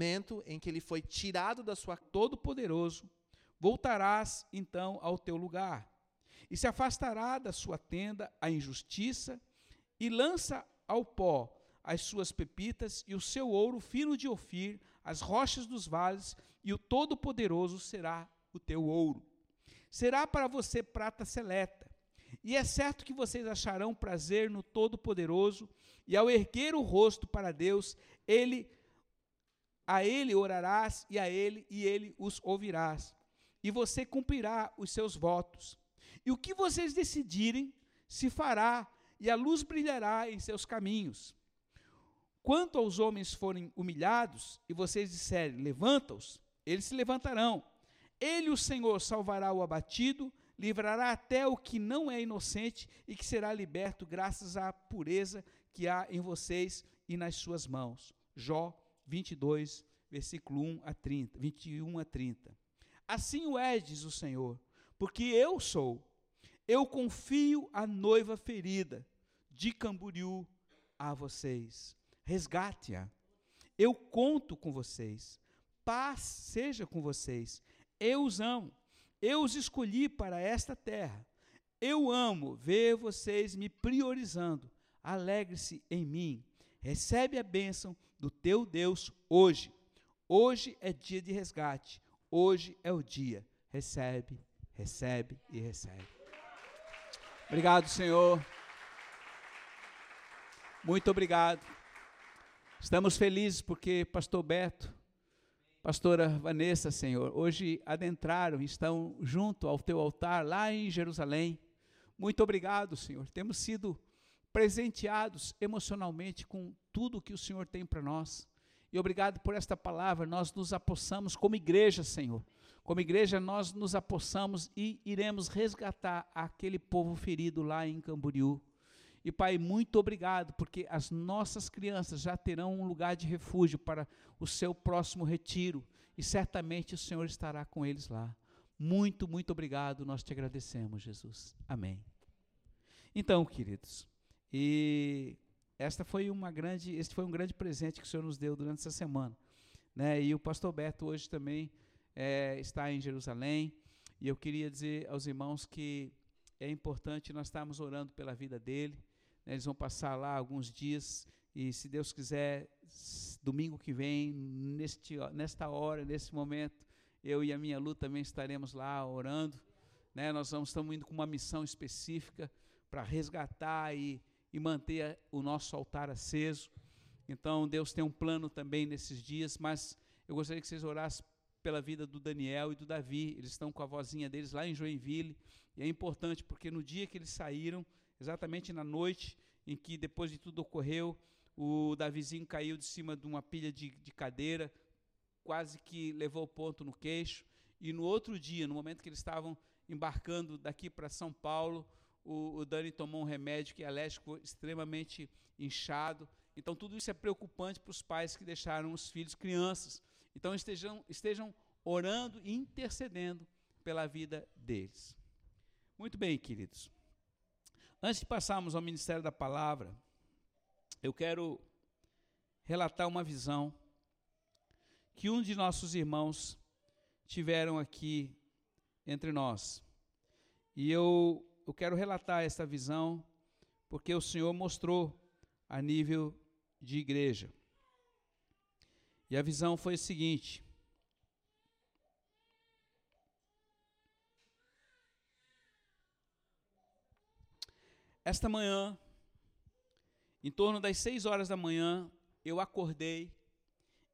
momento em que ele foi tirado da sua todo-poderoso, voltarás então ao teu lugar, e se afastará da sua tenda a injustiça, e lança ao pó as suas pepitas e o seu ouro fino de Ofir, as rochas dos vales, e o Todo-Poderoso será o teu ouro. Será para você prata seleta. E é certo que vocês acharão prazer no Todo-Poderoso, e ao erguer o rosto para Deus, ele a ele orarás e a ele e ele os ouvirás. E você cumprirá os seus votos. E o que vocês decidirem se fará, e a luz brilhará em seus caminhos. Quanto aos homens forem humilhados, e vocês disserem, levanta-os, eles se levantarão. Ele, o Senhor, salvará o abatido, livrará até o que não é inocente e que será liberto graças à pureza que há em vocês e nas suas mãos. Jó 22, versículo 1 a 30, 21 a 30. Assim o é, diz o Senhor, porque eu sou. Eu confio a noiva ferida de Camboriú a vocês. Resgate-a. Eu conto com vocês. Paz seja com vocês. Eu os amo. Eu os escolhi para esta terra. Eu amo ver vocês me priorizando. Alegre-se em mim. Recebe a bênção do teu Deus hoje. Hoje é dia de resgate. Hoje é o dia. Recebe, recebe e recebe. Obrigado, Senhor. Muito obrigado. Estamos felizes porque Pastor Beto, Pastora Vanessa, Senhor, hoje adentraram, estão junto ao teu altar lá em Jerusalém. Muito obrigado, Senhor. Temos sido presenteados emocionalmente com tudo que o Senhor tem para nós. E obrigado por esta palavra. Nós nos apossamos como igreja, Senhor. Como igreja, nós nos apossamos e iremos resgatar aquele povo ferido lá em Camboriú. E Pai, muito obrigado, porque as nossas crianças já terão um lugar de refúgio para o seu próximo retiro. E certamente o Senhor estará com eles lá. Muito, muito obrigado. Nós te agradecemos, Jesus. Amém. Então, queridos, e esta foi uma grande, este foi um grande presente que o Senhor nos deu durante essa semana. Né? E o pastor Beto hoje também é, está em Jerusalém. E eu queria dizer aos irmãos que é importante nós estarmos orando pela vida dele. Né? Eles vão passar lá alguns dias. E se Deus quiser, domingo que vem, neste, nesta hora, nesse momento, eu e a minha Lu também estaremos lá orando. Né? Nós vamos, estamos indo com uma missão específica para resgatar e e manter o nosso altar aceso. Então, Deus tem um plano também nesses dias, mas eu gostaria que vocês orassem pela vida do Daniel e do Davi. Eles estão com a vozinha deles lá em Joinville, e é importante porque no dia que eles saíram, exatamente na noite em que depois de tudo ocorreu, o Davizinho caiu de cima de uma pilha de, de cadeira, quase que levou ponto no queixo. E no outro dia, no momento que eles estavam embarcando daqui para São Paulo, o, o Dani tomou um remédio que é alérgico extremamente inchado. Então, tudo isso é preocupante para os pais que deixaram os filhos crianças. Então, estejam, estejam orando e intercedendo pela vida deles. Muito bem, queridos. Antes de passarmos ao Ministério da Palavra, eu quero relatar uma visão que um de nossos irmãos tiveram aqui entre nós. E eu eu quero relatar essa visão porque o Senhor mostrou a nível de igreja. E a visão foi a seguinte: Esta manhã, em torno das seis horas da manhã, eu acordei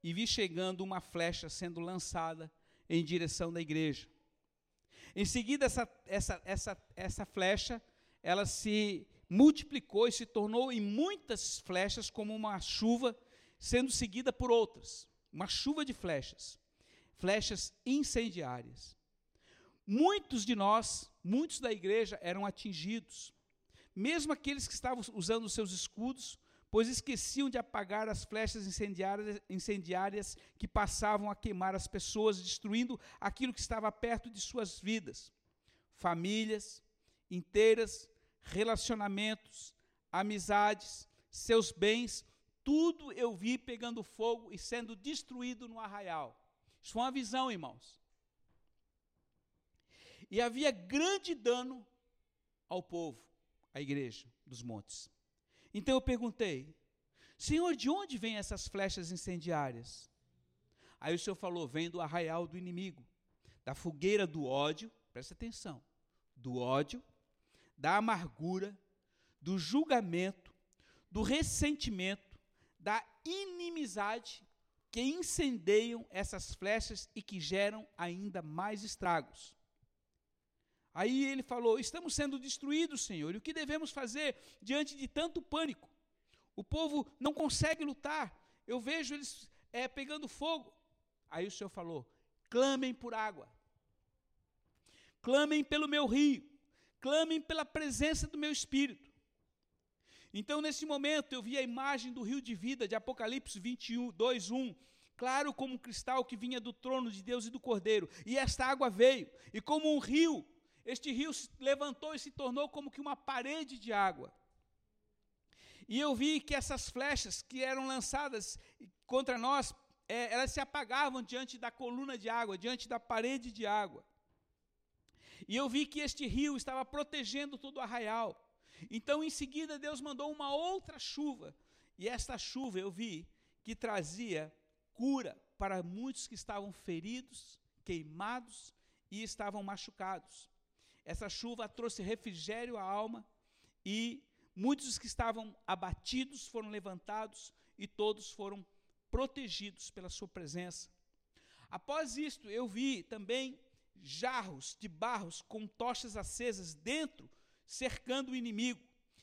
e vi chegando uma flecha sendo lançada em direção da igreja. Em seguida, essa, essa, essa, essa flecha, ela se multiplicou e se tornou em muitas flechas, como uma chuva, sendo seguida por outras. Uma chuva de flechas. Flechas incendiárias. Muitos de nós, muitos da igreja, eram atingidos. Mesmo aqueles que estavam usando os seus escudos, pois esqueciam de apagar as flechas incendiárias, incendiárias que passavam a queimar as pessoas, destruindo aquilo que estava perto de suas vidas. Famílias inteiras, relacionamentos, amizades, seus bens, tudo eu vi pegando fogo e sendo destruído no arraial. Isso foi uma visão, irmãos. E havia grande dano ao povo, à igreja dos montes. Então eu perguntei: Senhor, de onde vêm essas flechas incendiárias? Aí o Senhor falou: Vem do arraial do inimigo, da fogueira do ódio, presta atenção, do ódio, da amargura, do julgamento, do ressentimento, da inimizade que incendeiam essas flechas e que geram ainda mais estragos. Aí ele falou: Estamos sendo destruídos, Senhor, e o que devemos fazer diante de tanto pânico? O povo não consegue lutar, eu vejo eles é, pegando fogo. Aí o Senhor falou: Clamem por água, clamem pelo meu rio, clamem pela presença do meu espírito. Então, nesse momento, eu vi a imagem do rio de vida de Apocalipse 21, 2, 1 claro como um cristal que vinha do trono de Deus e do Cordeiro. E esta água veio, e como um rio, este rio se levantou e se tornou como que uma parede de água. E eu vi que essas flechas que eram lançadas contra nós, é, elas se apagavam diante da coluna de água, diante da parede de água. E eu vi que este rio estava protegendo todo o arraial. Então, em seguida, Deus mandou uma outra chuva. E esta chuva eu vi que trazia cura para muitos que estavam feridos, queimados e estavam machucados. Essa chuva trouxe refrigério à alma e muitos que estavam abatidos foram levantados e todos foram protegidos pela sua presença. Após isto, eu vi também jarros de barros com tochas acesas dentro, cercando o inimigo.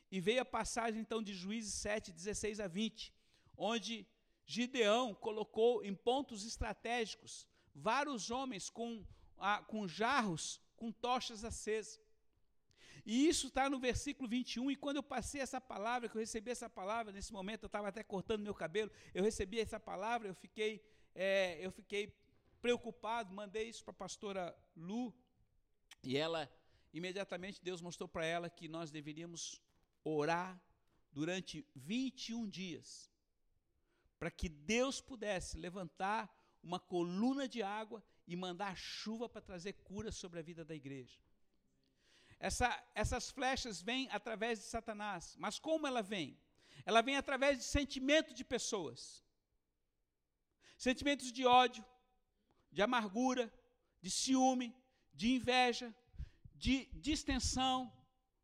E veio a passagem então de Juízes 7, 16 a 20, onde Gideão colocou em pontos estratégicos vários homens com, com jarros com tochas acesas. E isso está no versículo 21. E quando eu passei essa palavra, que eu recebi essa palavra, nesse momento eu estava até cortando meu cabelo, eu recebi essa palavra, eu fiquei, é, eu fiquei preocupado, mandei isso para a pastora Lu, e ela, imediatamente, Deus mostrou para ela que nós deveríamos orar durante 21 dias, para que Deus pudesse levantar uma coluna de água e mandar chuva para trazer cura sobre a vida da igreja. Essa, essas flechas vêm através de Satanás, mas como ela vem? Ela vem através de sentimento de pessoas. Sentimentos de ódio, de amargura, de ciúme, de inveja, de distensão,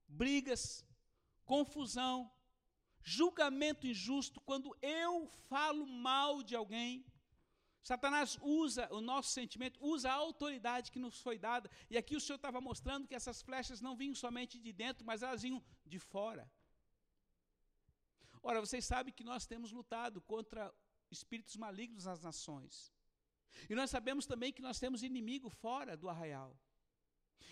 brigas, confusão, julgamento injusto. Quando eu falo mal de alguém, Satanás usa o nosso sentimento, usa a autoridade que nos foi dada. E aqui o Senhor estava mostrando que essas flechas não vinham somente de dentro, mas elas vinham de fora. Ora, vocês sabem que nós temos lutado contra espíritos malignos nas nações. E nós sabemos também que nós temos inimigo fora do arraial.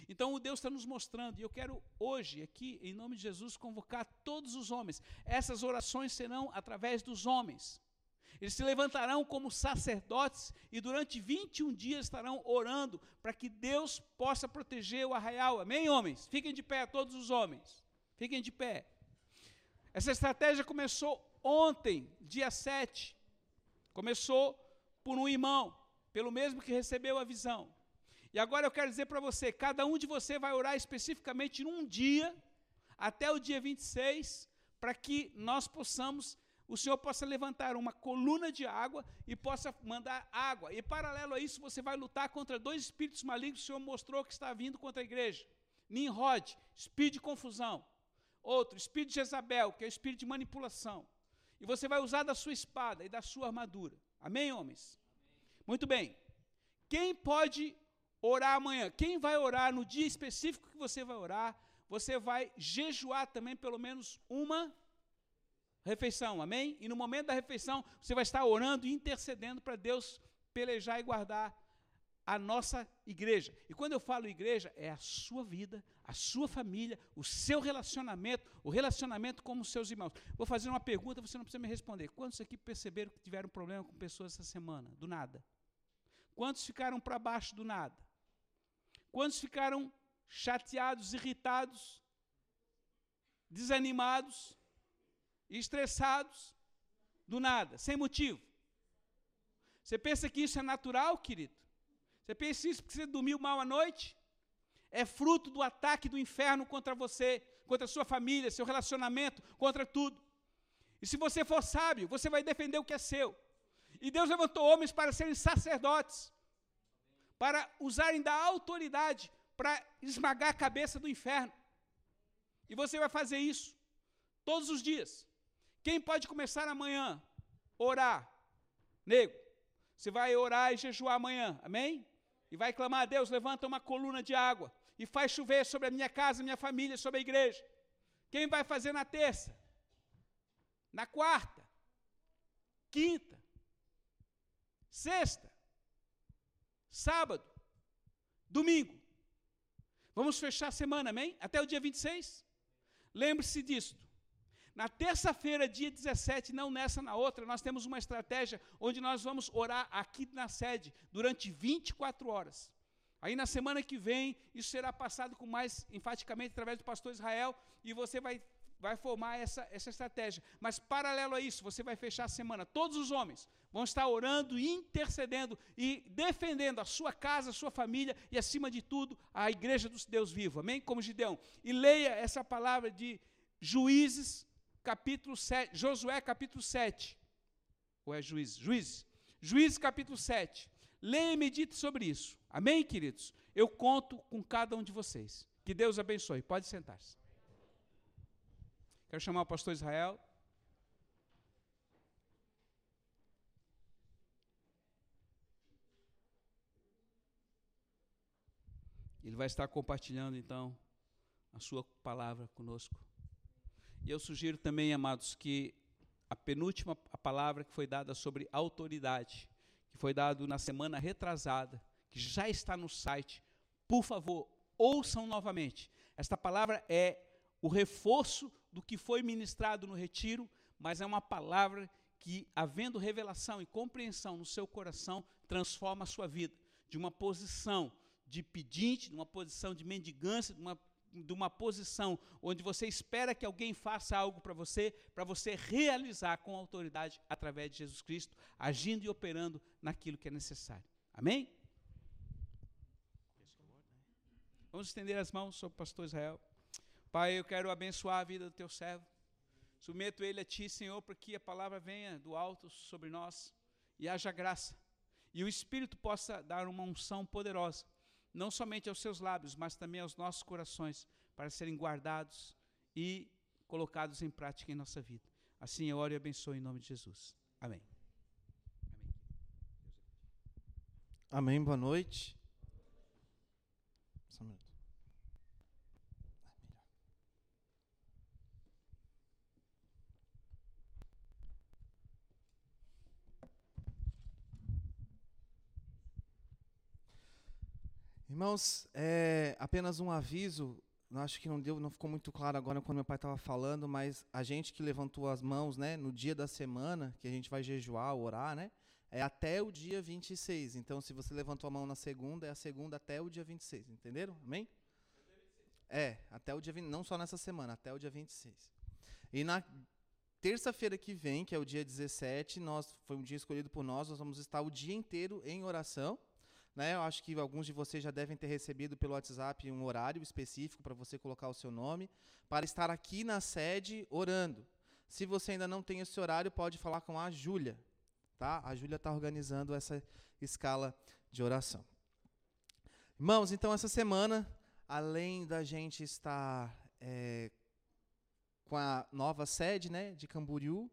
Então o Deus está nos mostrando, e eu quero hoje, aqui, em nome de Jesus, convocar todos os homens. Essas orações serão através dos homens. Eles se levantarão como sacerdotes e durante 21 dias estarão orando para que Deus possa proteger o arraial. Amém, homens? Fiquem de pé, todos os homens. Fiquem de pé. Essa estratégia começou ontem, dia 7. Começou por um irmão, pelo mesmo que recebeu a visão. E agora eu quero dizer para você: cada um de você vai orar especificamente num dia, até o dia 26, para que nós possamos o Senhor possa levantar uma coluna de água e possa mandar água. E paralelo a isso, você vai lutar contra dois espíritos malignos que o Senhor mostrou que está vindo contra a igreja. Nimrod, espírito de confusão. Outro, espírito de Jezabel, que é o espírito de manipulação. E você vai usar da sua espada e da sua armadura. Amém, homens? Amém. Muito bem. Quem pode orar amanhã? Quem vai orar no dia específico que você vai orar? Você vai jejuar também pelo menos uma refeição, amém? E no momento da refeição, você vai estar orando e intercedendo para Deus pelejar e guardar a nossa igreja. E quando eu falo igreja, é a sua vida, a sua família, o seu relacionamento, o relacionamento com os seus irmãos. Vou fazer uma pergunta, você não precisa me responder. Quantos aqui perceberam que tiveram problema com pessoas essa semana? Do nada. Quantos ficaram para baixo do nada? Quantos ficaram chateados, irritados, desanimados? Estressados. do nada, sem motivo. Você pensa que isso é natural, querido? Você pensa isso porque você dormiu mal à noite? É fruto do ataque do inferno contra você, contra a sua família, seu relacionamento, contra tudo. E se você for sábio, você vai defender o que é seu. E Deus levantou homens para serem sacerdotes, para usarem da autoridade para esmagar a cabeça do inferno. E você vai fazer isso todos os dias. Quem pode começar amanhã? Orar. Nego, você vai orar e jejuar amanhã, amém? E vai clamar a Deus, levanta uma coluna de água e faz chover sobre a minha casa, minha família, sobre a igreja. Quem vai fazer na terça? Na quarta? Quinta? Sexta? Sábado? Domingo? Vamos fechar a semana, amém? Até o dia 26? Lembre-se disto. Na terça-feira, dia 17, não nessa, na outra, nós temos uma estratégia onde nós vamos orar aqui na sede durante 24 horas. Aí na semana que vem, isso será passado com mais enfaticamente através do pastor Israel e você vai, vai formar essa, essa estratégia. Mas paralelo a isso, você vai fechar a semana. Todos os homens vão estar orando, intercedendo e defendendo a sua casa, a sua família e, acima de tudo, a igreja do Deus vivo. Amém? Como Gideão. E leia essa palavra de Juízes, capítulo 7, Josué, capítulo 7. Ou é Juízes? Juízes. Juízes, capítulo 7. Leia e medite sobre isso. Amém, queridos? Eu conto com cada um de vocês. Que Deus abençoe. Pode sentar-se. Quero chamar o pastor Israel. Ele vai estar compartilhando então a sua palavra conosco. E eu sugiro também, amados, que a penúltima a palavra que foi dada sobre autoridade, que foi dado na semana retrasada, que já está no site, por favor, ouçam novamente. Esta palavra é o reforço do que foi ministrado no retiro, mas é uma palavra que, havendo revelação e compreensão no seu coração, transforma a sua vida de uma posição de pedinte, de uma posição de mendigância, de uma, de uma posição onde você espera que alguém faça algo para você, para você realizar com autoridade através de Jesus Cristo, agindo e operando naquilo que é necessário. Amém? Vamos estender as mãos sobre o pastor Israel. Pai, eu quero abençoar a vida do teu servo. Submeto ele a ti, Senhor, para que a palavra venha do alto sobre nós e haja graça. E o Espírito possa dar uma unção poderosa não somente aos seus lábios, mas também aos nossos corações, para serem guardados e colocados em prática em nossa vida. Assim eu oro e abençoo em nome de Jesus. Amém. Amém. Boa noite. Só um minuto. Irmãos, é, apenas um aviso, acho que não deu, não ficou muito claro agora quando meu pai estava falando, mas a gente que levantou as mãos, né, no dia da semana, que a gente vai jejuar, orar, né, é até o dia 26. Então, se você levantou a mão na segunda, é a segunda até o dia 26, entenderam? Amém? É, até o dia 20, não só nessa semana, até o dia 26. E na terça-feira que vem, que é o dia 17, nós foi um dia escolhido por nós, nós vamos estar o dia inteiro em oração. Né? Eu acho que alguns de vocês já devem ter recebido pelo WhatsApp um horário específico para você colocar o seu nome, para estar aqui na sede orando. Se você ainda não tem esse horário, pode falar com a Júlia. Tá? A Júlia está organizando essa escala de oração. Irmãos, então essa semana, além da gente estar é, com a nova sede né, de Camboriú,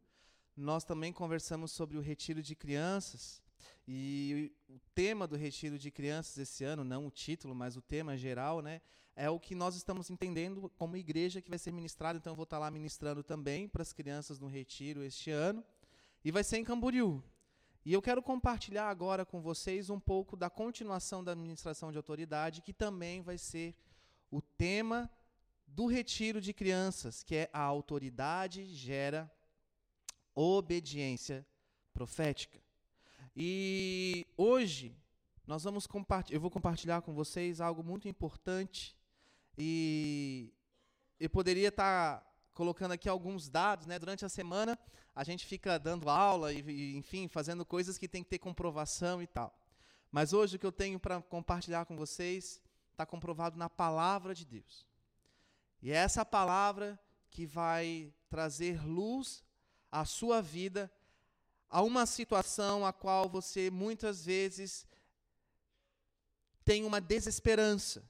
nós também conversamos sobre o retiro de crianças e o tema do retiro de crianças esse ano, não o título, mas o tema geral, né, é o que nós estamos entendendo como igreja que vai ser ministrado. Então, eu vou estar lá ministrando também para as crianças no retiro este ano. E vai ser em Camboriú. E eu quero compartilhar agora com vocês um pouco da continuação da administração de autoridade, que também vai ser o tema do retiro de crianças, que é a autoridade gera obediência profética. E hoje nós vamos eu vou compartilhar com vocês algo muito importante e eu poderia estar colocando aqui alguns dados, né? Durante a semana a gente fica dando aula e, e enfim, fazendo coisas que tem que ter comprovação e tal. Mas hoje o que eu tenho para compartilhar com vocês está comprovado na palavra de Deus. E é essa palavra que vai trazer luz à sua vida, a uma situação a qual você muitas vezes tem uma desesperança,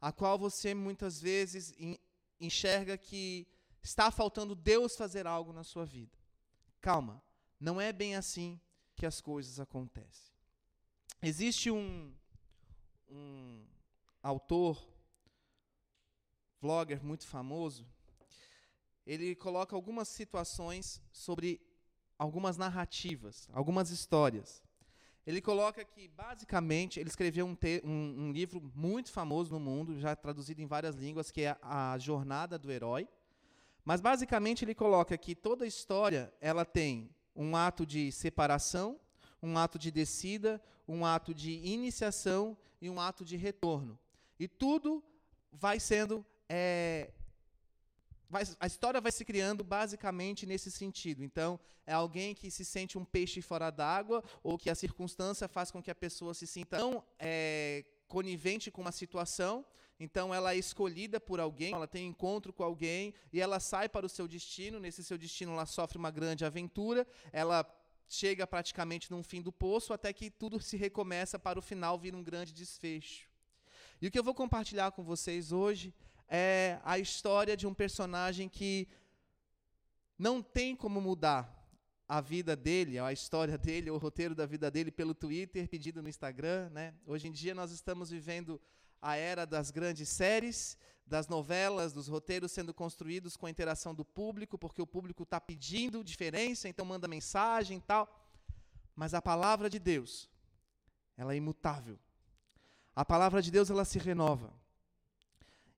a qual você muitas vezes enxerga que está faltando Deus fazer algo na sua vida. Calma, não é bem assim que as coisas acontecem. Existe um, um autor, vlogger muito famoso, ele coloca algumas situações sobre algumas narrativas, algumas histórias. Ele coloca que, basicamente, ele escreveu um, um, um, livro muito famoso no mundo, já traduzido em várias línguas, que é A Jornada do Herói. Mas, basicamente, ele coloca que toda história ela tem um ato de separação, um ato de descida, um ato de iniciação e um ato de retorno. E tudo vai sendo é, vai, a história vai se criando basicamente nesse sentido. Então, é alguém que se sente um peixe fora d'água ou que a circunstância faz com que a pessoa se sinta tão é, conivente com uma situação. Então, ela é escolhida por alguém, ela tem encontro com alguém e ela sai para o seu destino. Nesse seu destino, ela sofre uma grande aventura. Ela chega praticamente num fim do poço até que tudo se recomeça para o final vir um grande desfecho. E o que eu vou compartilhar com vocês hoje é a história de um personagem que não tem como mudar a vida dele, a história dele, o roteiro da vida dele pelo Twitter, pedido no Instagram. Né? Hoje em dia nós estamos vivendo a era das grandes séries, das novelas, dos roteiros sendo construídos com a interação do público, porque o público está pedindo diferença, então manda mensagem e tal. Mas a palavra de Deus, ela é imutável. A palavra de Deus, ela se renova.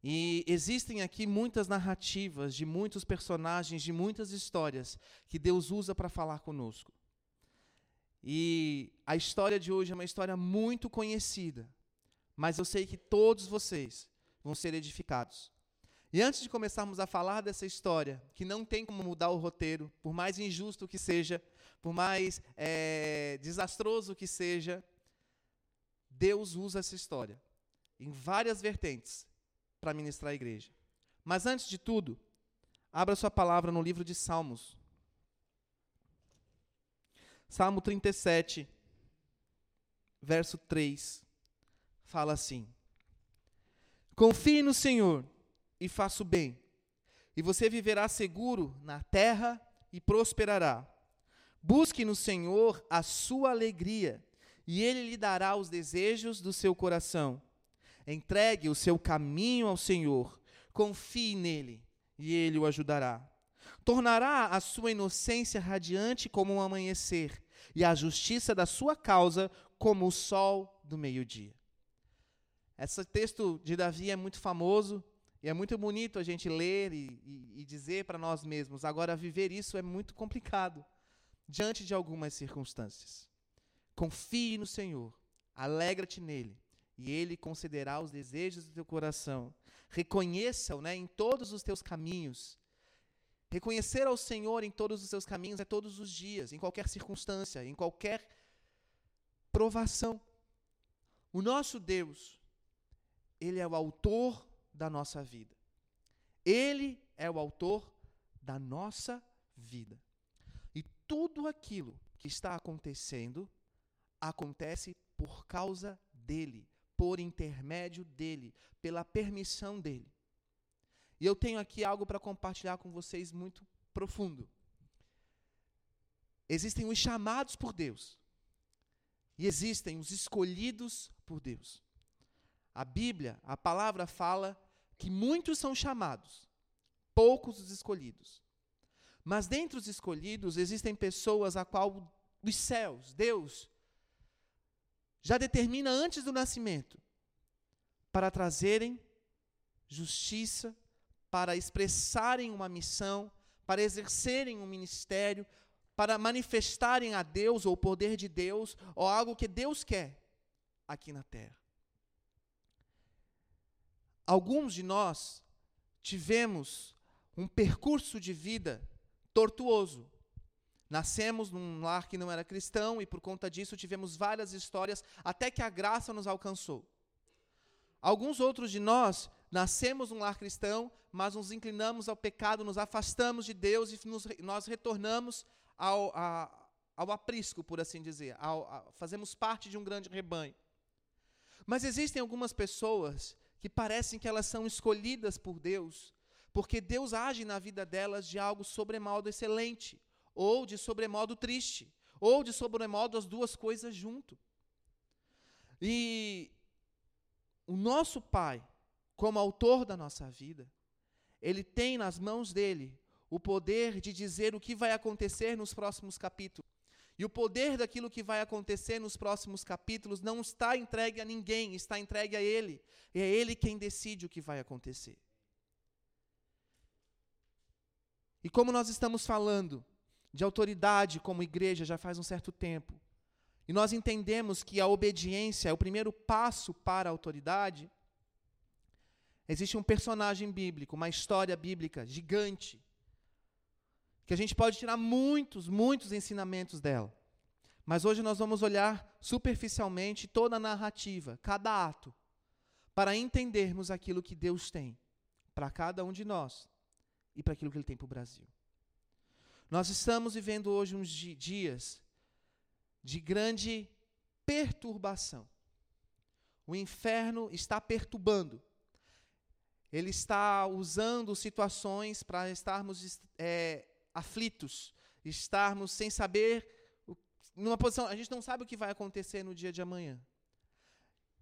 E existem aqui muitas narrativas de muitos personagens, de muitas histórias que Deus usa para falar conosco. E a história de hoje é uma história muito conhecida, mas eu sei que todos vocês vão ser edificados. E antes de começarmos a falar dessa história, que não tem como mudar o roteiro, por mais injusto que seja, por mais é, desastroso que seja, Deus usa essa história em várias vertentes para ministrar a igreja. Mas antes de tudo, abra sua palavra no livro de Salmos. Salmo 37, verso 3, fala assim: Confie no Senhor e faça o bem, e você viverá seguro na terra e prosperará. Busque no Senhor a sua alegria, e ele lhe dará os desejos do seu coração. Entregue o seu caminho ao Senhor, confie nele e ele o ajudará. Tornará a sua inocência radiante como um amanhecer e a justiça da sua causa como o sol do meio-dia. Esse texto de Davi é muito famoso e é muito bonito a gente ler e, e, e dizer para nós mesmos. Agora, viver isso é muito complicado diante de algumas circunstâncias. Confie no Senhor, alegra-te nele e ele concederá os desejos do teu coração. Reconheça-o né, em todos os teus caminhos. Reconhecer ao Senhor em todos os seus caminhos é todos os dias, em qualquer circunstância, em qualquer provação. O nosso Deus, Ele é o autor da nossa vida. Ele é o autor da nossa vida. E tudo aquilo que está acontecendo, acontece por causa dele, por intermédio dele, pela permissão dele. E eu tenho aqui algo para compartilhar com vocês muito profundo. Existem os chamados por Deus e existem os escolhidos por Deus. A Bíblia, a palavra fala que muitos são chamados, poucos os escolhidos. Mas dentre os escolhidos existem pessoas a qual os céus, Deus, já determina antes do nascimento para trazerem justiça, para expressarem uma missão, para exercerem um ministério, para manifestarem a Deus ou o poder de Deus ou algo que Deus quer aqui na terra. Alguns de nós tivemos um percurso de vida tortuoso. Nascemos num lar que não era cristão e por conta disso tivemos várias histórias até que a graça nos alcançou. Alguns outros de nós nascemos num lar cristão, mas nos inclinamos ao pecado, nos afastamos de Deus e nos, nós retornamos ao, a, ao aprisco, por assim dizer, ao, a, fazemos parte de um grande rebanho. Mas existem algumas pessoas que parecem que elas são escolhidas por Deus, porque Deus age na vida delas de algo sobremodo excelente, ou de sobremodo triste, ou de sobremodo as duas coisas junto. E o nosso Pai, como autor da nossa vida, ele tem nas mãos dele o poder de dizer o que vai acontecer nos próximos capítulos. E o poder daquilo que vai acontecer nos próximos capítulos não está entregue a ninguém, está entregue a Ele. E é Ele quem decide o que vai acontecer. E como nós estamos falando de autoridade como igreja já faz um certo tempo, e nós entendemos que a obediência é o primeiro passo para a autoridade, existe um personagem bíblico, uma história bíblica gigante, que a gente pode tirar muitos, muitos ensinamentos dela. Mas hoje nós vamos olhar superficialmente toda a narrativa, cada ato, para entendermos aquilo que Deus tem para cada um de nós e para aquilo que Ele tem para o Brasil. Nós estamos vivendo hoje uns dias de grande perturbação. O inferno está perturbando. Ele está usando situações para estarmos é, aflitos, estarmos sem saber, numa posição, a gente não sabe o que vai acontecer no dia de amanhã.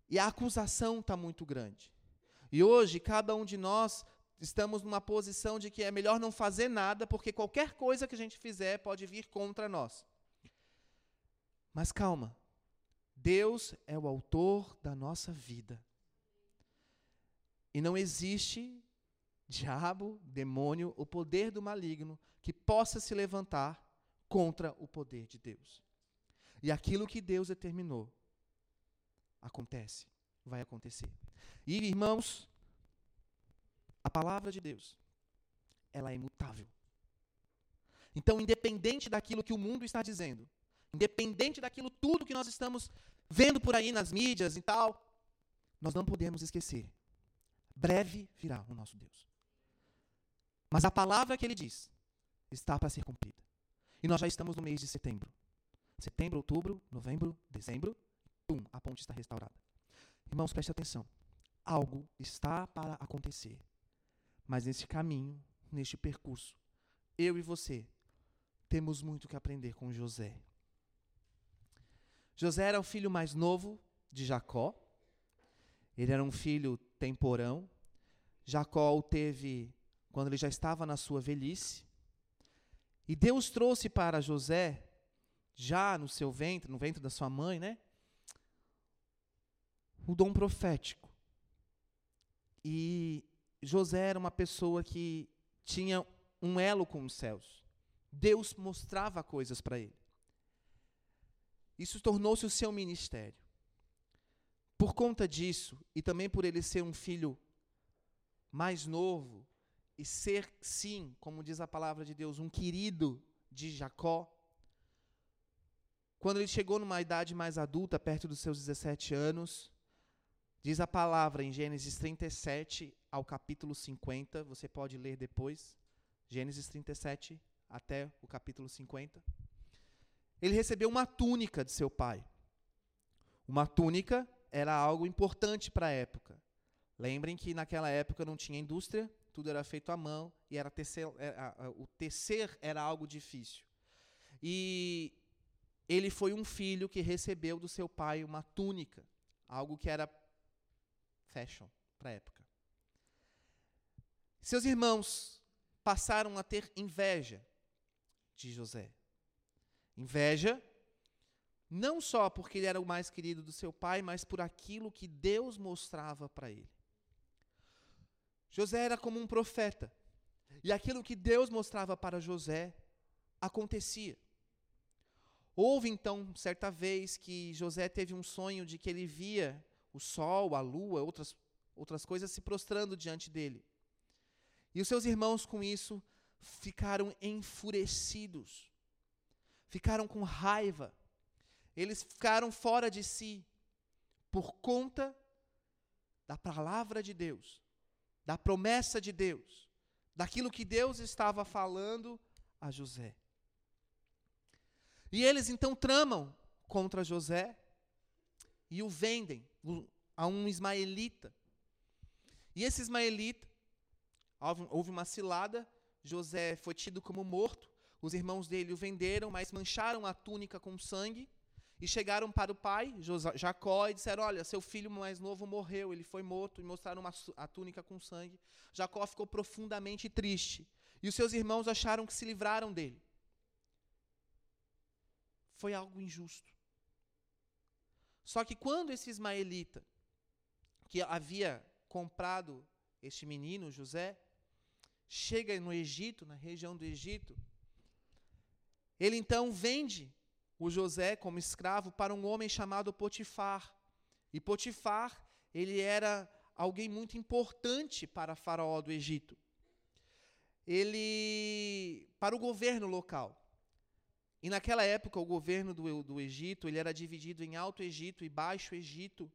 E a acusação está muito grande. E hoje, cada um de nós estamos numa posição de que é melhor não fazer nada, porque qualquer coisa que a gente fizer pode vir contra nós. Mas calma. Deus é o autor da nossa vida. E não existe diabo, demônio, o poder do maligno que possa se levantar contra o poder de Deus. E aquilo que Deus determinou acontece, vai acontecer. E irmãos, a palavra de Deus, ela é imutável. Então, independente daquilo que o mundo está dizendo, independente daquilo tudo que nós estamos vendo por aí nas mídias e tal, nós não podemos esquecer. Breve virá o nosso Deus. Mas a palavra que ele diz está para ser cumprida. E nós já estamos no mês de setembro. Setembro, outubro, novembro, dezembro, pum, a ponte está restaurada. Irmãos, preste atenção. Algo está para acontecer. Mas nesse caminho, neste percurso, eu e você temos muito que aprender com José. José era o filho mais novo de Jacó. Ele era um filho temporão. Jacó o teve quando ele já estava na sua velhice. E Deus trouxe para José, já no seu ventre, no ventre da sua mãe, né? O dom profético. E José era uma pessoa que tinha um elo com os céus. Deus mostrava coisas para ele. Isso tornou-se o seu ministério. Por conta disso, e também por ele ser um filho mais novo, e ser, sim, como diz a palavra de Deus, um querido de Jacó, quando ele chegou numa idade mais adulta, perto dos seus 17 anos, diz a palavra em Gênesis 37 ao capítulo 50, você pode ler depois, Gênesis 37 até o capítulo 50. Ele recebeu uma túnica de seu pai. Uma túnica era algo importante para a época. Lembrem que naquela época não tinha indústria, tudo era feito à mão e era tecer, era, é, o tecer era algo difícil. E ele foi um filho que recebeu do seu pai uma túnica, algo que era fashion para a época. Seus irmãos passaram a ter inveja de José. Inveja não só porque ele era o mais querido do seu pai, mas por aquilo que Deus mostrava para ele. José era como um profeta. E aquilo que Deus mostrava para José acontecia. Houve então, certa vez, que José teve um sonho de que ele via o sol, a lua, outras, outras coisas se prostrando diante dele. E os seus irmãos, com isso, ficaram enfurecidos, ficaram com raiva, eles ficaram fora de si, por conta da palavra de Deus, da promessa de Deus, daquilo que Deus estava falando a José. E eles então tramam contra José e o vendem a um ismaelita. E esse ismaelita, houve uma cilada, José foi tido como morto, os irmãos dele o venderam, mas mancharam a túnica com sangue e chegaram para o pai, Jacó, e disseram: Olha, seu filho mais novo morreu, ele foi morto, e mostraram a túnica com sangue. Jacó ficou profundamente triste. E os seus irmãos acharam que se livraram dele. Foi algo injusto. Só que quando esse ismaelita, que havia comprado este menino, José, chega no Egito, na região do Egito, ele então vende o José como escravo para um homem chamado Potifar. E Potifar, ele era alguém muito importante para Faraó do Egito. Ele para o governo local. E naquela época o governo do, do Egito, ele era dividido em Alto Egito e Baixo Egito,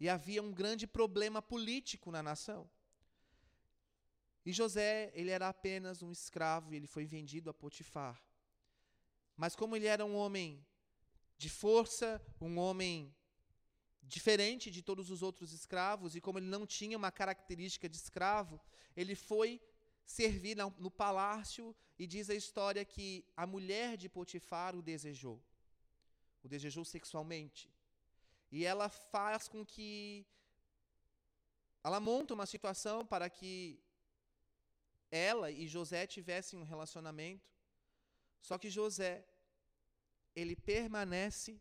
e havia um grande problema político na nação. E José, ele era apenas um escravo e ele foi vendido a Potifar. Mas como ele era um homem de força, um homem diferente de todos os outros escravos, e como ele não tinha uma característica de escravo, ele foi servir no palácio e diz a história que a mulher de Potifar o desejou. O desejou sexualmente. E ela faz com que ela monta uma situação para que ela e José tivessem um relacionamento. Só que José, ele permanece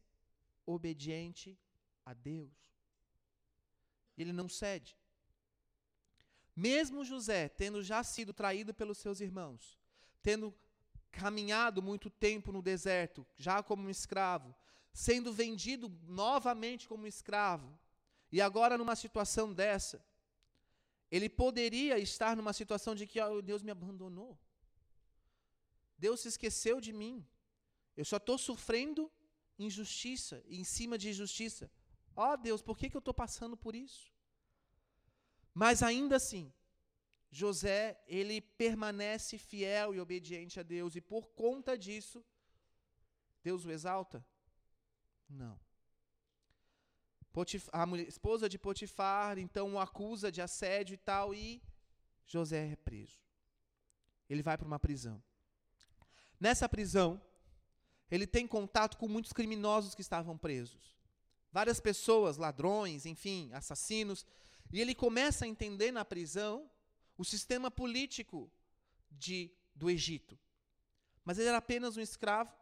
obediente a Deus. Ele não cede. Mesmo José, tendo já sido traído pelos seus irmãos, tendo caminhado muito tempo no deserto, já como um escravo, sendo vendido novamente como escravo, e agora numa situação dessa, ele poderia estar numa situação de que oh, Deus me abandonou. Deus se esqueceu de mim. Eu só estou sofrendo injustiça, em cima de injustiça. Ó oh, Deus, por que, que eu estou passando por isso? Mas ainda assim, José, ele permanece fiel e obediente a Deus, e por conta disso, Deus o exalta? Não. A esposa de Potifar então o acusa de assédio e tal, e José é preso. Ele vai para uma prisão. Nessa prisão, ele tem contato com muitos criminosos que estavam presos. Várias pessoas, ladrões, enfim, assassinos. E ele começa a entender na prisão o sistema político de, do Egito. Mas ele era apenas um escravo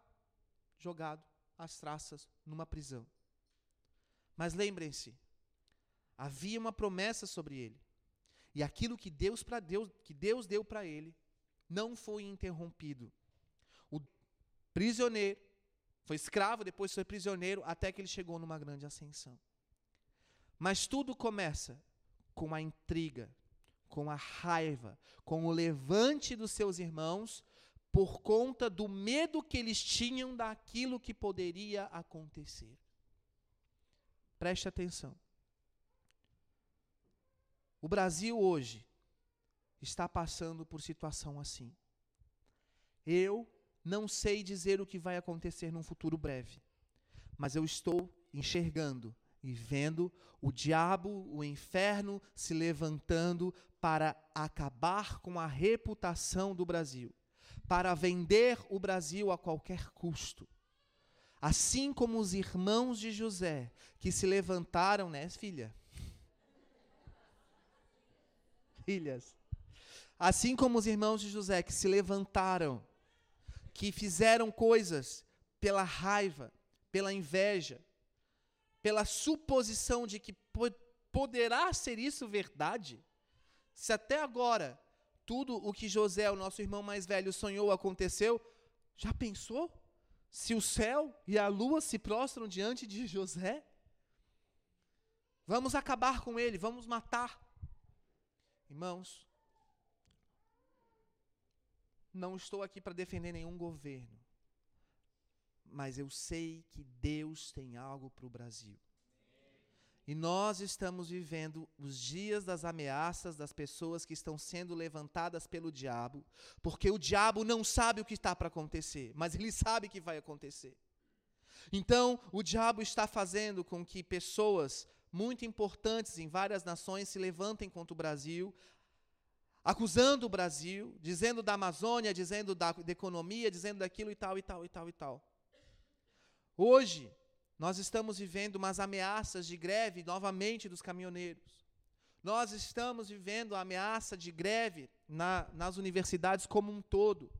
jogado às traças numa prisão. Mas lembrem-se, havia uma promessa sobre ele. E aquilo que Deus para Deus, que Deus deu para ele, não foi interrompido. O prisioneiro foi escravo, depois foi prisioneiro, até que ele chegou numa grande ascensão. Mas tudo começa com a intriga, com a raiva, com o levante dos seus irmãos, por conta do medo que eles tinham daquilo que poderia acontecer. Preste atenção. O Brasil hoje está passando por situação assim. Eu não sei dizer o que vai acontecer num futuro breve, mas eu estou enxergando e vendo o diabo, o inferno se levantando para acabar com a reputação do Brasil, para vender o Brasil a qualquer custo. Assim como os irmãos de José, que se levantaram, né, filha? Filhas. Assim como os irmãos de José, que se levantaram, que fizeram coisas pela raiva, pela inveja, pela suposição de que poderá ser isso verdade, se até agora tudo o que José, o nosso irmão mais velho, sonhou aconteceu, já pensou? se o céu e a lua se prostram diante de José? Vamos acabar com ele, vamos matar. Irmãos, não estou aqui para defender nenhum governo, mas eu sei que Deus tem algo para o Brasil. E nós estamos vivendo os dias das ameaças das pessoas que estão sendo levantadas pelo diabo, porque o diabo não sabe o que está para acontecer, mas ele sabe que vai acontecer. Então, o diabo está fazendo com que pessoas muito importantes em várias nações se levantem contra o Brasil, acusando o Brasil, dizendo da Amazônia, dizendo da, da economia, dizendo daquilo e tal e tal e tal e tal. Hoje, nós estamos vivendo umas ameaças de greve novamente dos caminhoneiros. Nós estamos vivendo a ameaça de greve na, nas universidades como um todo.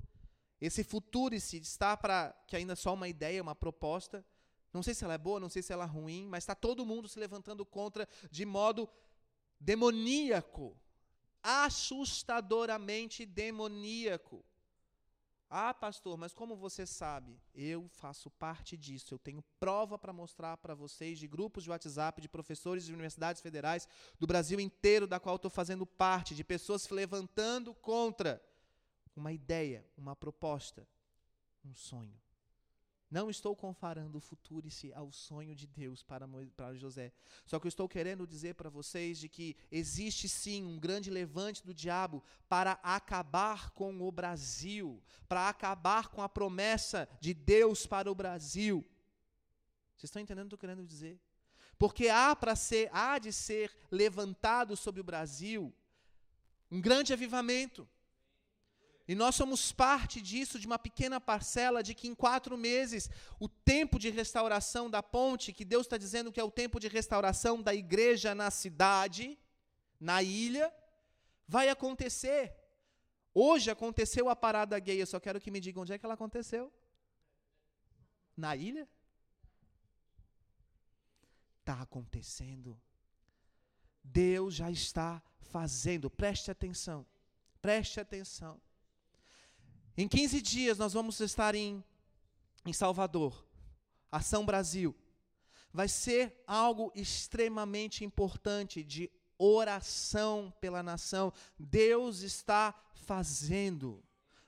Esse futuro-se está para, que ainda é só uma ideia, uma proposta. Não sei se ela é boa, não sei se ela é ruim, mas está todo mundo se levantando contra de modo demoníaco, assustadoramente demoníaco. Ah, pastor, mas como você sabe? Eu faço parte disso. Eu tenho prova para mostrar para vocês de grupos de WhatsApp, de professores de universidades federais do Brasil inteiro, da qual estou fazendo parte, de pessoas se levantando contra uma ideia, uma proposta, um sonho. Não estou comparando o futuro ao sonho de Deus para, para José. Só que eu estou querendo dizer para vocês de que existe sim um grande levante do diabo para acabar com o Brasil, para acabar com a promessa de Deus para o Brasil. Vocês estão entendendo o que eu estou querendo dizer? Porque há para ser, há de ser levantado sobre o Brasil um grande avivamento. E nós somos parte disso, de uma pequena parcela, de que em quatro meses, o tempo de restauração da ponte, que Deus está dizendo que é o tempo de restauração da igreja na cidade, na ilha, vai acontecer. Hoje aconteceu a parada gay, eu só quero que me digam onde é que ela aconteceu. Na ilha? Está acontecendo. Deus já está fazendo, preste atenção, preste atenção. Em 15 dias nós vamos estar em, em Salvador, Ação Brasil. Vai ser algo extremamente importante de oração pela nação. Deus está fazendo.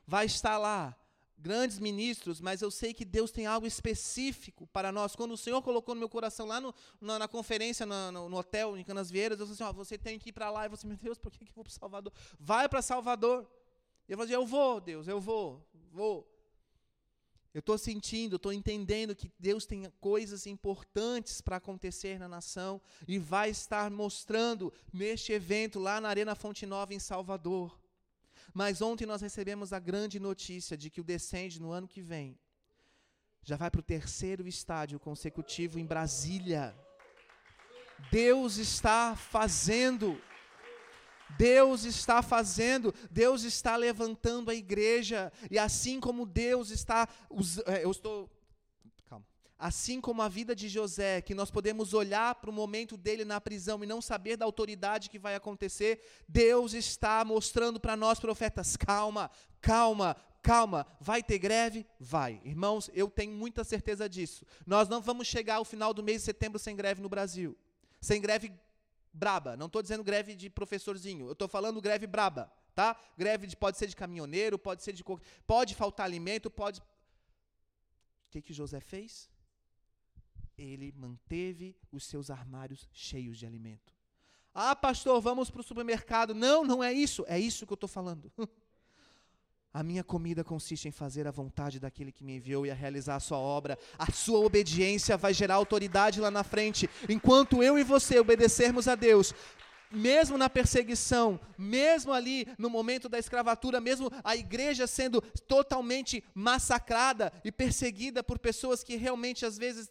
Vai estar lá grandes ministros, mas eu sei que Deus tem algo específico para nós. Quando o Senhor colocou no meu coração lá no, na, na, conferência, no, no, hotel em Canas Vieiras, eu disse assim: ó, você tem que ir para lá. E você, meu Deus, por que, que eu vou para Salvador? Vai para Salvador. E eu falei, eu vou, Deus, eu vou, vou. Eu estou sentindo, estou entendendo que Deus tem coisas importantes para acontecer na nação e vai estar mostrando neste evento lá na Arena Fonte Nova em Salvador. Mas ontem nós recebemos a grande notícia de que o Descende no ano que vem já vai para o terceiro estádio consecutivo em Brasília. Deus está fazendo. Deus está fazendo, Deus está levantando a igreja, e assim como Deus está, é, eu estou, calma, assim como a vida de José, que nós podemos olhar para o momento dele na prisão e não saber da autoridade que vai acontecer, Deus está mostrando para nós, profetas, calma, calma, calma, vai ter greve? Vai. Irmãos, eu tenho muita certeza disso. Nós não vamos chegar ao final do mês de setembro sem greve no Brasil. Sem greve braba. Não estou dizendo greve de professorzinho. Eu estou falando greve braba, tá? Greve de, pode ser de caminhoneiro, pode ser de pode faltar alimento, pode. O que que José fez? Ele manteve os seus armários cheios de alimento. Ah, pastor, vamos para o supermercado. Não, não é isso. É isso que eu estou falando. A minha comida consiste em fazer a vontade daquele que me enviou e a realizar a sua obra. A sua obediência vai gerar autoridade lá na frente. Enquanto eu e você obedecermos a Deus, mesmo na perseguição, mesmo ali no momento da escravatura, mesmo a igreja sendo totalmente massacrada e perseguida por pessoas que realmente às vezes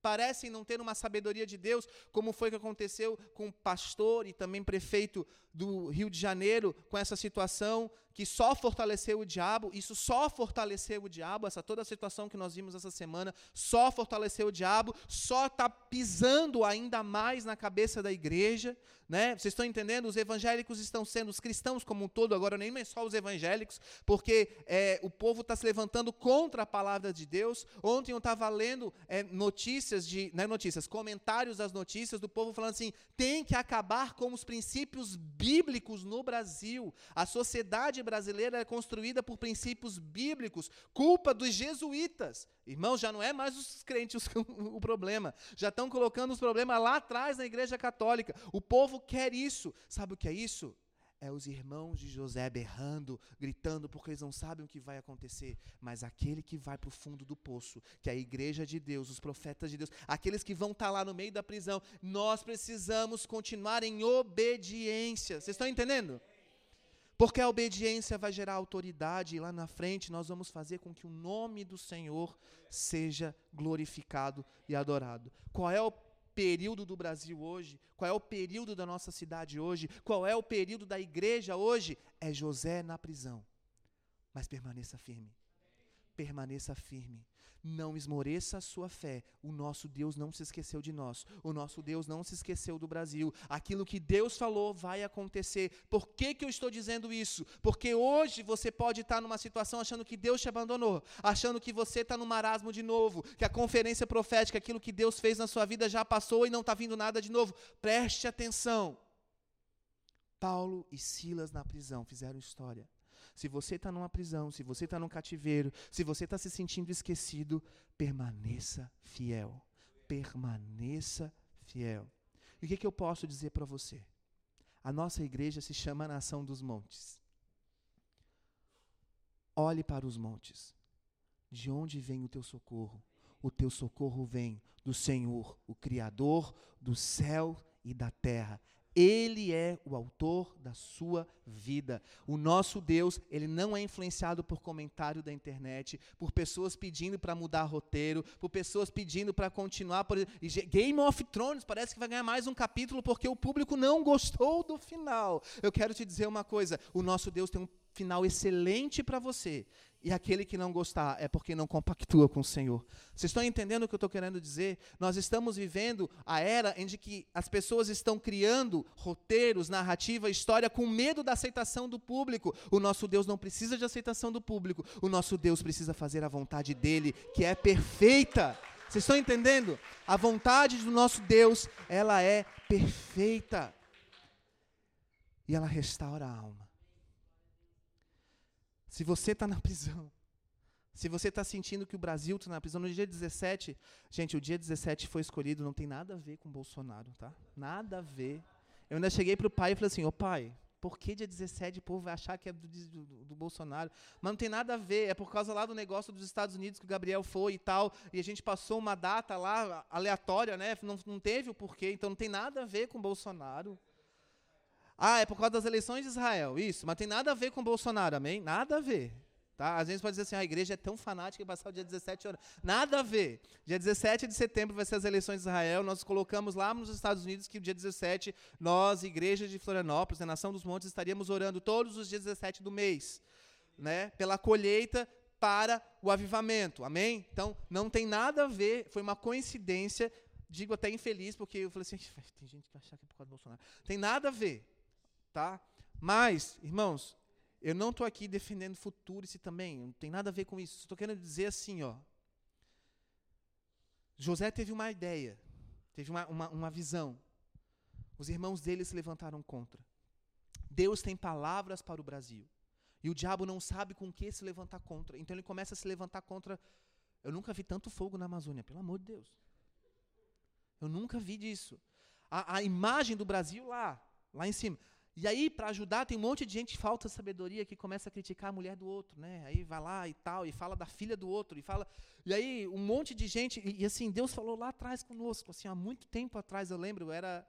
parecem não ter uma sabedoria de Deus, como foi que aconteceu com o pastor e também prefeito do Rio de Janeiro com essa situação que só fortaleceu o diabo, isso só fortaleceu o diabo, essa toda a situação que nós vimos essa semana, só fortaleceu o diabo, só está pisando ainda mais na cabeça da igreja, né? Vocês estão entendendo? Os evangélicos estão sendo, os cristãos como um todo, agora nem mais só os evangélicos, porque é, o povo está se levantando contra a palavra de Deus. Ontem eu estava lendo é, notícias de, não é notícias, comentários das notícias do povo falando assim: tem que acabar com os princípios bíblicos no Brasil. A sociedade brasileira é construída por princípios bíblicos, culpa dos jesuítas. Irmãos, já não é mais os crentes o problema. Já estão colocando os problemas lá atrás na igreja católica. O povo quer isso. Sabe o que é isso? é os irmãos de José berrando, gritando, porque eles não sabem o que vai acontecer. Mas aquele que vai para o fundo do poço, que é a igreja de Deus, os profetas de Deus, aqueles que vão estar tá lá no meio da prisão, nós precisamos continuar em obediência. Vocês estão entendendo? Porque a obediência vai gerar autoridade e lá na frente nós vamos fazer com que o nome do Senhor seja glorificado e adorado. Qual é o período do Brasil hoje, qual é o período da nossa cidade hoje, qual é o período da igreja hoje, é José na prisão. Mas permaneça firme. Permaneça firme. Não esmoreça a sua fé. O nosso Deus não se esqueceu de nós. O nosso Deus não se esqueceu do Brasil. Aquilo que Deus falou vai acontecer. Por que, que eu estou dizendo isso? Porque hoje você pode estar numa situação achando que Deus te abandonou, achando que você está no marasmo de novo, que a conferência profética, aquilo que Deus fez na sua vida já passou e não está vindo nada de novo. Preste atenção. Paulo e Silas na prisão fizeram história. Se você está numa prisão, se você está num cativeiro, se você está se sentindo esquecido, permaneça fiel. Permaneça fiel. E o que, que eu posso dizer para você? A nossa igreja se chama Nação dos Montes. Olhe para os montes. De onde vem o teu socorro? O teu socorro vem do Senhor, o Criador do céu e da terra. Ele é o autor da sua vida. O nosso Deus, ele não é influenciado por comentário da internet, por pessoas pedindo para mudar roteiro, por pessoas pedindo para continuar. Por... Game of Thrones parece que vai ganhar mais um capítulo porque o público não gostou do final. Eu quero te dizer uma coisa: o nosso Deus tem um final excelente para você. E aquele que não gostar é porque não compactua com o Senhor. Vocês estão entendendo o que eu estou querendo dizer? Nós estamos vivendo a era em que as pessoas estão criando roteiros, narrativa, história com medo da aceitação do público. O nosso Deus não precisa de aceitação do público. O nosso Deus precisa fazer a vontade dele, que é perfeita. Vocês estão entendendo? A vontade do nosso Deus, ela é perfeita. E ela restaura a alma. Se você está na prisão, se você está sentindo que o Brasil está na prisão, no dia 17, gente, o dia 17 foi escolhido, não tem nada a ver com Bolsonaro, tá? Nada a ver. Eu ainda cheguei para o pai e falei assim, ô pai, por que dia 17 o povo vai achar que é do, do, do, Bolsonaro? Mas não tem nada a ver, é por causa lá do negócio dos Estados Unidos que o Gabriel foi e tal, e a gente passou uma data lá aleatória, né? Não, não teve o porquê, então não tem nada a ver com Bolsonaro. Ah, é por causa das eleições de Israel. Isso, mas tem nada a ver com Bolsonaro, amém? Nada a ver. Tá? Às vezes pode dizer assim, ah, a igreja é tão fanática que passar o dia 17 horas. Nada a ver. Dia 17 de setembro vai ser as eleições de Israel. Nós colocamos lá nos Estados Unidos que o dia 17, nós, igreja de Florianópolis, a Nação dos Montes, estaríamos orando todos os dias 17 do mês. Né? Pela colheita para o avivamento. Amém? Então, não tem nada a ver, foi uma coincidência, digo até infeliz, porque eu falei assim, tem gente que acha que é por causa do Bolsonaro. Tem nada a ver tá? Mas, irmãos, eu não estou aqui defendendo futurice também, não tem nada a ver com isso. Estou querendo dizer assim, ó. José teve uma ideia, teve uma, uma, uma visão. Os irmãos dele se levantaram contra. Deus tem palavras para o Brasil. E o diabo não sabe com que se levantar contra. Então ele começa a se levantar contra. Eu nunca vi tanto fogo na Amazônia, pelo amor de Deus. Eu nunca vi disso. A, a imagem do Brasil lá, lá em cima. E aí, para ajudar, tem um monte de gente falta sabedoria que começa a criticar a mulher do outro, né? Aí vai lá e tal, e fala da filha do outro, e fala. E aí, um monte de gente. E, e assim, Deus falou lá atrás conosco, assim, há muito tempo atrás, eu lembro, eu era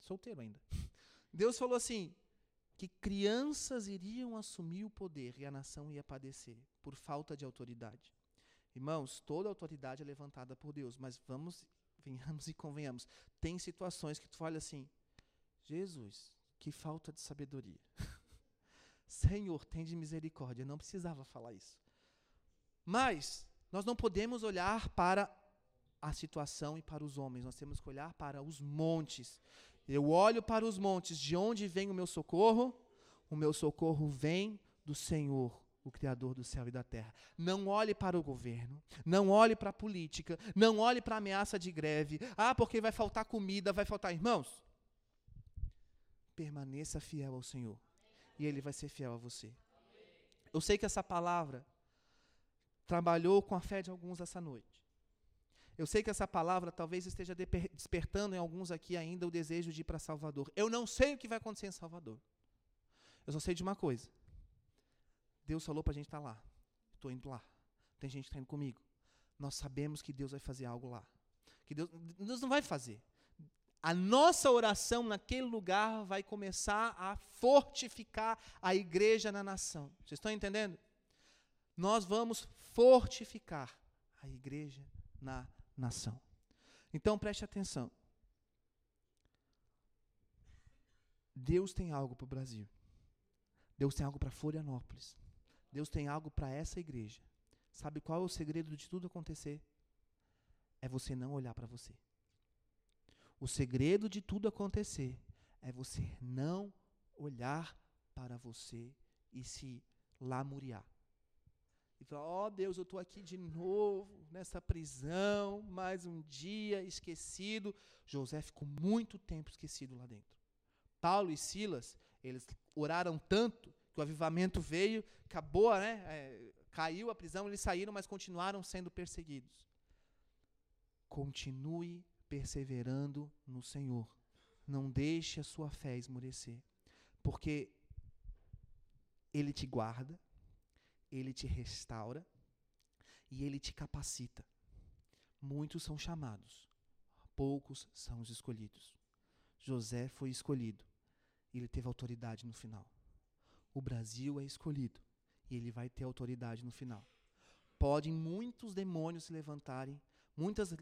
solteiro ainda. Deus falou assim: que crianças iriam assumir o poder e a nação ia padecer por falta de autoridade. Irmãos, toda autoridade é levantada por Deus, mas vamos, venhamos e convenhamos. Tem situações que tu olha assim, Jesus, que falta de sabedoria. Senhor, tem de misericórdia. Não precisava falar isso. Mas nós não podemos olhar para a situação e para os homens, nós temos que olhar para os montes. Eu olho para os montes, de onde vem o meu socorro? O meu socorro vem do Senhor, o Criador do céu e da terra. Não olhe para o governo, não olhe para a política, não olhe para a ameaça de greve. Ah, porque vai faltar comida, vai faltar. Irmãos, permaneça fiel ao Senhor. E Ele vai ser fiel a você. Eu sei que essa palavra trabalhou com a fé de alguns essa noite. Eu sei que essa palavra talvez esteja despertando em alguns aqui ainda o desejo de ir para Salvador. Eu não sei o que vai acontecer em Salvador. Eu só sei de uma coisa. Deus falou para a gente estar tá lá. Estou indo lá. Tem gente que está indo comigo. Nós sabemos que Deus vai fazer algo lá. Que Deus, Deus não vai fazer. A nossa oração naquele lugar vai começar a fortificar a igreja na nação. Vocês estão entendendo? Nós vamos fortificar a igreja na nação. Então preste atenção. Deus tem algo para o Brasil. Deus tem algo para Florianópolis. Deus tem algo para essa igreja. Sabe qual é o segredo de tudo acontecer? É você não olhar para você. O segredo de tudo acontecer é você não olhar para você e se lamuriar. E falar: Ó oh, Deus, eu estou aqui de novo, nessa prisão, mais um dia esquecido. José ficou muito tempo esquecido lá dentro. Paulo e Silas, eles oraram tanto que o avivamento veio, acabou, né? É, caiu a prisão, eles saíram, mas continuaram sendo perseguidos. Continue perseverando no Senhor. Não deixe a sua fé esmorecer, porque Ele te guarda, Ele te restaura e Ele te capacita. Muitos são chamados, poucos são os escolhidos. José foi escolhido ele teve autoridade no final. O Brasil é escolhido e ele vai ter autoridade no final. Podem muitos demônios se levantarem, muitas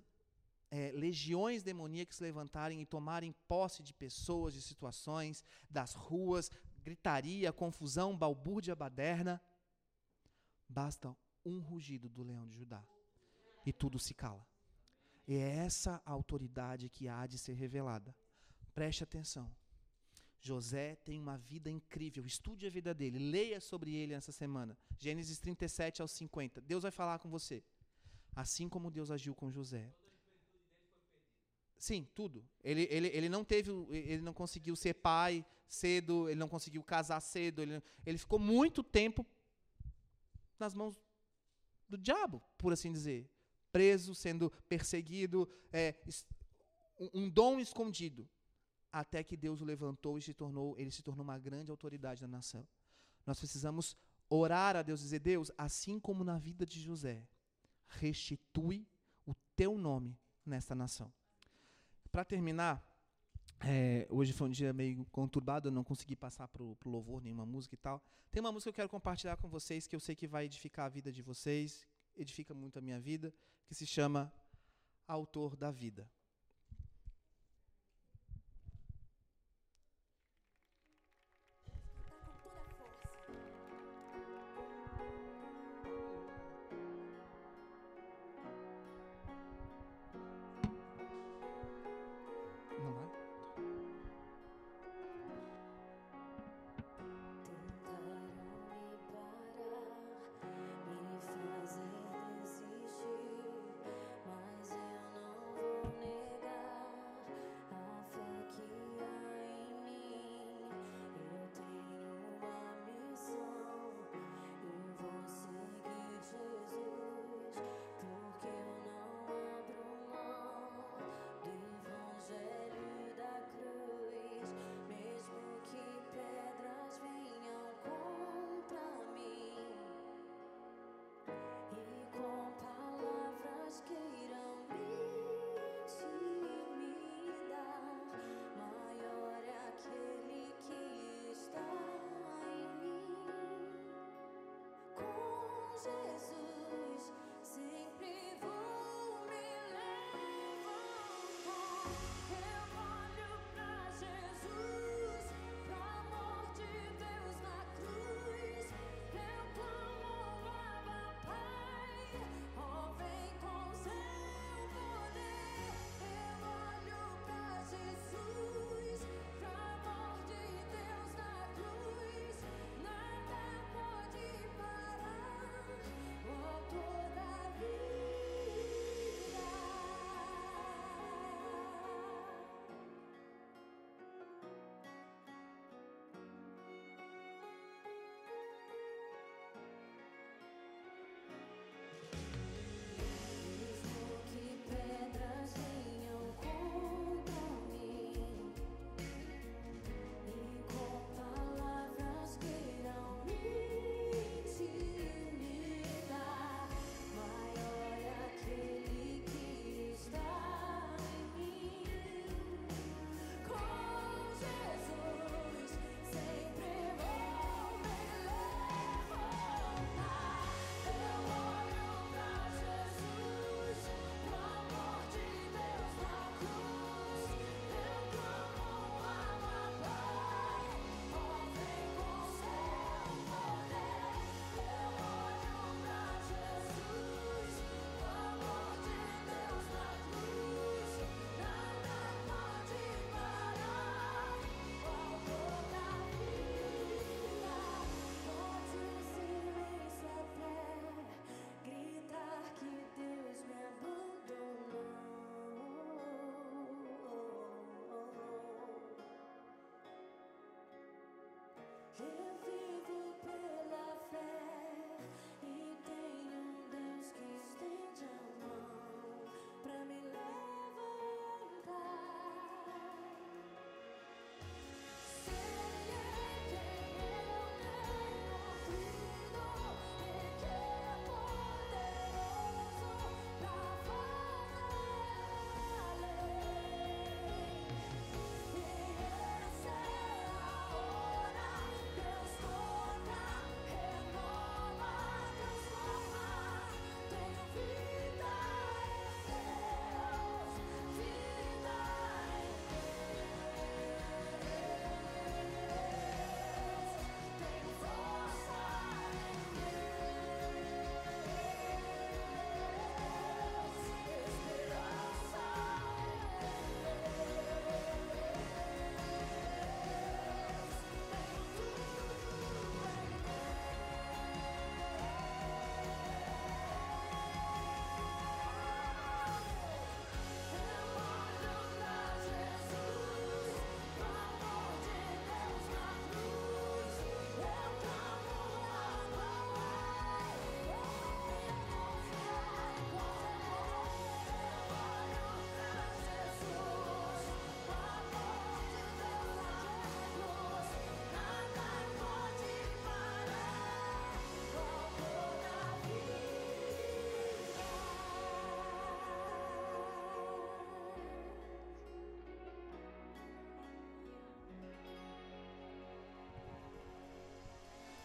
é, legiões demoníacas se levantarem e tomarem posse de pessoas, de situações, das ruas, gritaria, confusão, balbúrdia baderna. Basta um rugido do leão de Judá e tudo se cala. E é essa autoridade que há de ser revelada. Preste atenção. José tem uma vida incrível. Estude a vida dele. Leia sobre ele nessa semana. Gênesis 37 ao 50. Deus vai falar com você. Assim como Deus agiu com José. Sim, tudo. Ele, ele, ele não teve, ele não conseguiu ser pai cedo, ele não conseguiu casar cedo, ele, ele ficou muito tempo nas mãos do diabo, por assim dizer. Preso, sendo perseguido, é, um, um dom escondido até que Deus o levantou e se tornou, ele se tornou uma grande autoridade na nação. Nós precisamos orar a Deus e dizer: Deus, assim como na vida de José, restitui o teu nome nesta nação. Para terminar, é, hoje foi um dia meio conturbado, eu não consegui passar para o louvor nenhuma música e tal. Tem uma música que eu quero compartilhar com vocês que eu sei que vai edificar a vida de vocês, edifica muito a minha vida, que se chama Autor da Vida.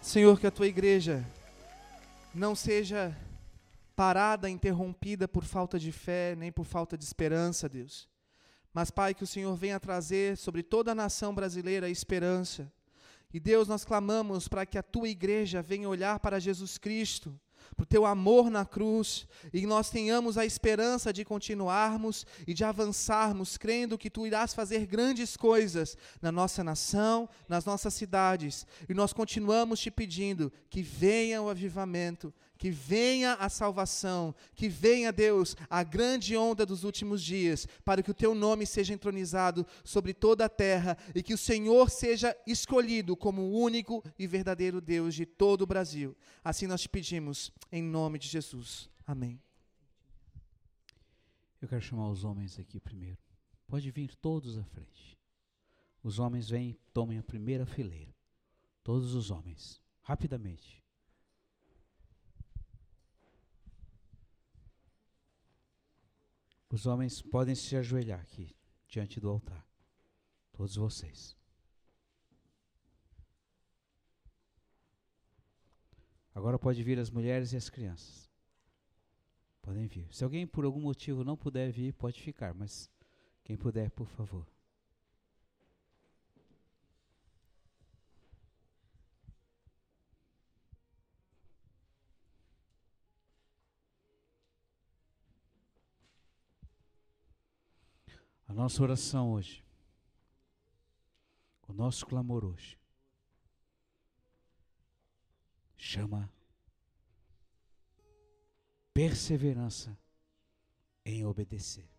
Senhor, que a tua igreja não seja parada, interrompida por falta de fé, nem por falta de esperança, Deus. Mas, Pai, que o Senhor venha trazer sobre toda a nação brasileira esperança. E, Deus, nós clamamos para que a tua igreja venha olhar para Jesus Cristo para o teu amor na cruz, e nós tenhamos a esperança de continuarmos e de avançarmos, crendo que tu irás fazer grandes coisas na nossa nação, nas nossas cidades, e nós continuamos te pedindo que venha o avivamento, que venha a salvação, que venha, Deus, a grande onda dos últimos dias, para que o teu nome seja entronizado sobre toda a terra e que o Senhor seja escolhido como o único e verdadeiro Deus de todo o Brasil. Assim nós te pedimos, em nome de Jesus. Amém. Eu quero chamar os homens aqui primeiro. Pode vir todos à frente. Os homens vêm, tomem a primeira fileira. Todos os homens, rapidamente. Os homens podem se ajoelhar aqui, diante do altar. Todos vocês. Agora pode vir as mulheres e as crianças. Podem vir. Se alguém por algum motivo não puder vir, pode ficar, mas quem puder, por favor. A nossa oração hoje, o nosso clamor hoje, chama perseverança em obedecer.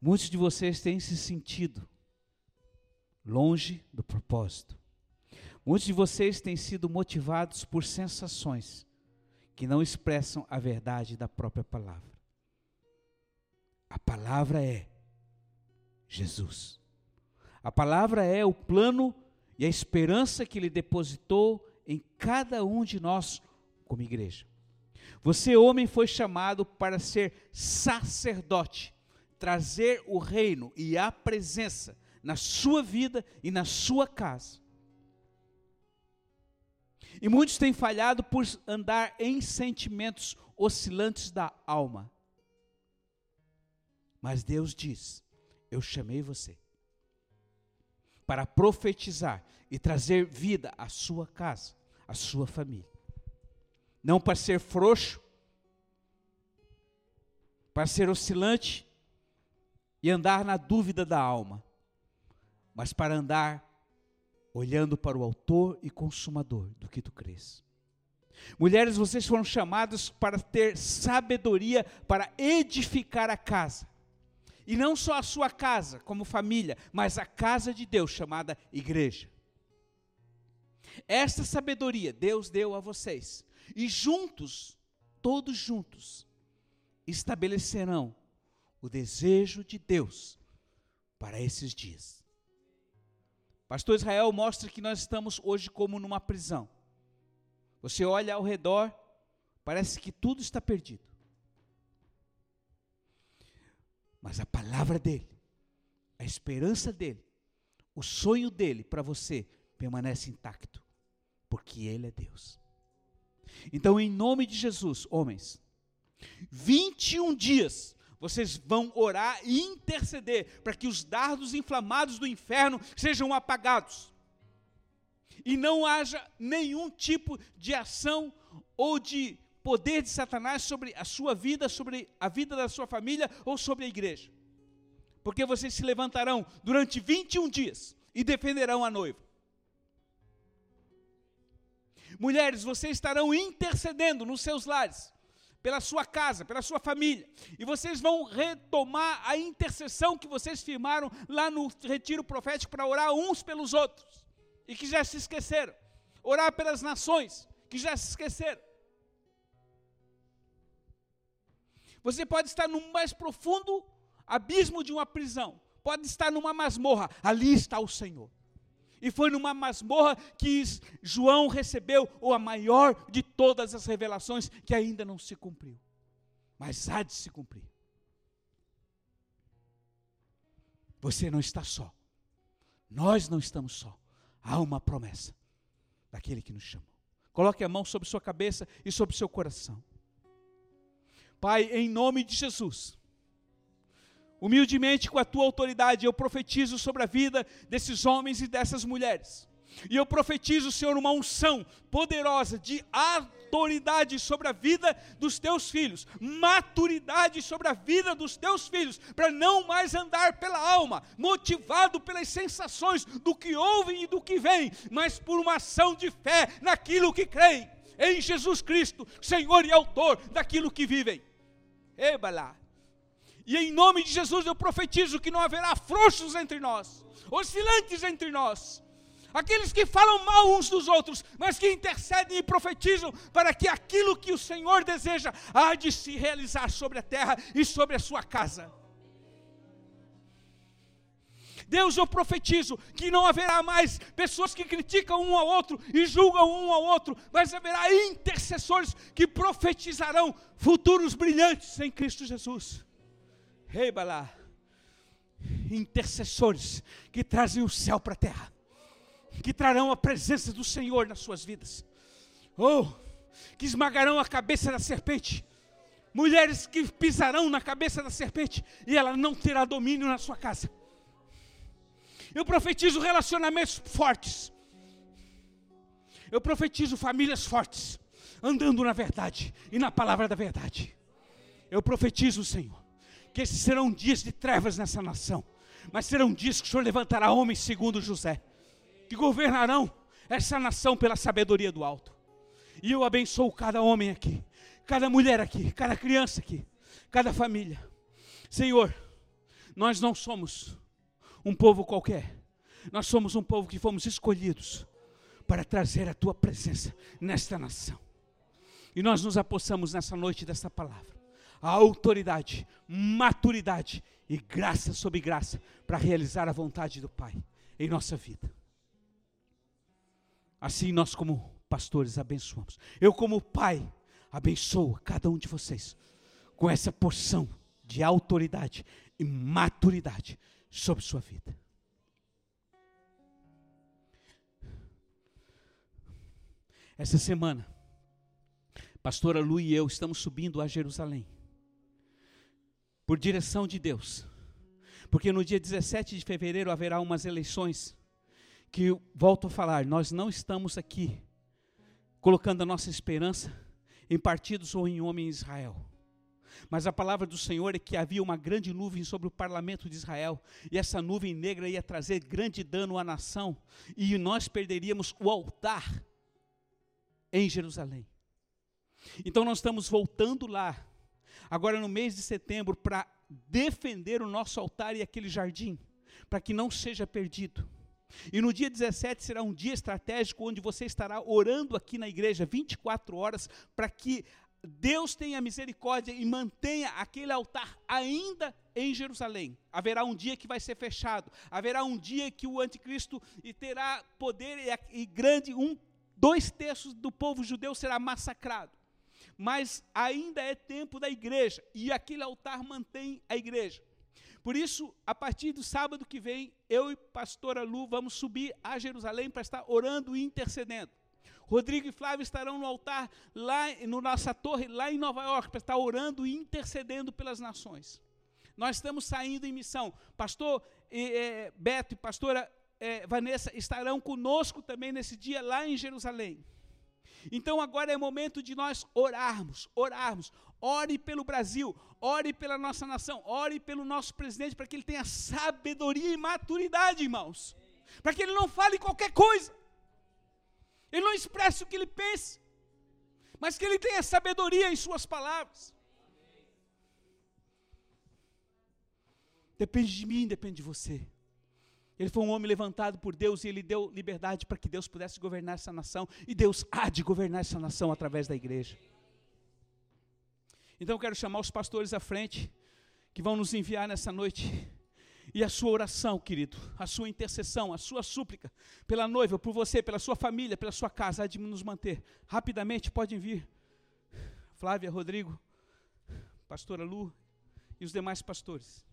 Muitos de vocês têm se sentido longe do propósito. Muitos de vocês têm sido motivados por sensações que não expressam a verdade da própria palavra. A palavra é Jesus. A palavra é o plano e a esperança que Ele depositou em cada um de nós como igreja. Você, homem, foi chamado para ser sacerdote, trazer o reino e a presença na sua vida e na sua casa. E muitos têm falhado por andar em sentimentos oscilantes da alma. Mas Deus diz: Eu chamei você para profetizar e trazer vida à sua casa, à sua família. Não para ser frouxo, para ser oscilante e andar na dúvida da alma, mas para andar olhando para o autor e consumador do que tu crês. Mulheres, vocês foram chamadas para ter sabedoria para edificar a casa. E não só a sua casa, como família, mas a casa de Deus, chamada igreja. Esta sabedoria Deus deu a vocês. E juntos, todos juntos, estabelecerão o desejo de Deus para esses dias. Pastor Israel mostra que nós estamos hoje como numa prisão. Você olha ao redor, parece que tudo está perdido. Mas a palavra dele, a esperança dele, o sonho dele para você permanece intacto, porque ele é Deus. Então, em nome de Jesus, homens, 21 dias vocês vão orar e interceder para que os dardos inflamados do inferno sejam apagados. E não haja nenhum tipo de ação ou de poder de Satanás sobre a sua vida, sobre a vida da sua família ou sobre a igreja. Porque vocês se levantarão durante 21 dias e defenderão a noiva. Mulheres, vocês estarão intercedendo nos seus lares, pela sua casa, pela sua família, e vocês vão retomar a intercessão que vocês firmaram lá no retiro profético para orar uns pelos outros, e que já se esqueceram. Orar pelas nações, que já se esqueceram. Você pode estar no mais profundo abismo de uma prisão, pode estar numa masmorra, ali está o Senhor. E foi numa masmorra que João recebeu a maior de todas as revelações que ainda não se cumpriu, mas há de se cumprir. Você não está só, nós não estamos só, há uma promessa. daquele que nos chamou. Coloque a mão sobre sua cabeça e sobre seu coração. Pai, em nome de Jesus, humildemente com a tua autoridade, eu profetizo sobre a vida desses homens e dessas mulheres. E eu profetizo, Senhor, uma unção poderosa de autoridade sobre a vida dos teus filhos, maturidade sobre a vida dos teus filhos, para não mais andar pela alma, motivado pelas sensações do que ouvem e do que vem, mas por uma ação de fé naquilo que creem, em Jesus Cristo, Senhor e Autor daquilo que vivem. Ebalá. E em nome de Jesus eu profetizo que não haverá frouxos entre nós, oscilantes entre nós, aqueles que falam mal uns dos outros, mas que intercedem e profetizam para que aquilo que o Senhor deseja há de se realizar sobre a terra e sobre a sua casa. Deus, eu profetizo que não haverá mais pessoas que criticam um ao outro e julgam um ao outro, mas haverá intercessores que profetizarão futuros brilhantes em Cristo Jesus. Rei Balá, intercessores que trazem o céu para a terra que trarão a presença do Senhor nas suas vidas. Oh, que esmagarão a cabeça da serpente. Mulheres que pisarão na cabeça da serpente e ela não terá domínio na sua casa. Eu profetizo relacionamentos fortes. Eu profetizo famílias fortes, andando na verdade e na palavra da verdade. Eu profetizo, Senhor, que esses serão dias de trevas nessa nação, mas serão dias que o Senhor levantará homens segundo José que governarão essa nação pela sabedoria do alto. E eu abençoo cada homem aqui, cada mulher aqui, cada criança aqui, cada família. Senhor, nós não somos um povo qualquer, nós somos um povo que fomos escolhidos para trazer a tua presença nesta nação. E nós nos apossamos nessa noite dessa palavra. A autoridade, maturidade e graça sobre graça para realizar a vontade do Pai em nossa vida. Assim nós, como pastores, abençoamos. Eu, como pai, abençoo cada um de vocês com essa porção de autoridade e maturidade sobre sua vida. Essa semana, pastora Lu e eu estamos subindo a Jerusalém. Por direção de Deus. Porque no dia 17 de fevereiro haverá umas eleições que, volto a falar, nós não estamos aqui colocando a nossa esperança em partidos ou em homem em Israel. Mas a palavra do Senhor é que havia uma grande nuvem sobre o parlamento de Israel, e essa nuvem negra ia trazer grande dano à nação, e nós perderíamos o altar em Jerusalém. Então nós estamos voltando lá, agora no mês de setembro, para defender o nosso altar e aquele jardim, para que não seja perdido. E no dia 17 será um dia estratégico onde você estará orando aqui na igreja 24 horas para que Deus tenha misericórdia e mantenha aquele altar ainda em Jerusalém. Haverá um dia que vai ser fechado, haverá um dia que o anticristo terá poder e, grande, um, dois terços do povo judeu será massacrado. Mas ainda é tempo da igreja, e aquele altar mantém a igreja. Por isso, a partir do sábado que vem, eu e pastora Lu vamos subir a Jerusalém para estar orando e intercedendo. Rodrigo e Flávio estarão no altar lá no nossa torre lá em Nova York para estar orando e intercedendo pelas nações. Nós estamos saindo em missão. Pastor é, Beto e pastora é, Vanessa estarão conosco também nesse dia lá em Jerusalém. Então agora é momento de nós orarmos, orarmos. Ore pelo Brasil, ore pela nossa nação, ore pelo nosso presidente para que ele tenha sabedoria e maturidade, irmãos. Para que ele não fale qualquer coisa. Ele não expresse o que ele pensa. Mas que ele tenha sabedoria em suas palavras. Depende de mim, depende de você. Ele foi um homem levantado por Deus e ele deu liberdade para que Deus pudesse governar essa nação. E Deus há de governar essa nação através da igreja. Então eu quero chamar os pastores à frente, que vão nos enviar nessa noite. E a sua oração, querido, a sua intercessão, a sua súplica pela noiva, por você, pela sua família, pela sua casa, há de nos manter. Rapidamente podem vir. Flávia, Rodrigo, pastora Lu e os demais pastores.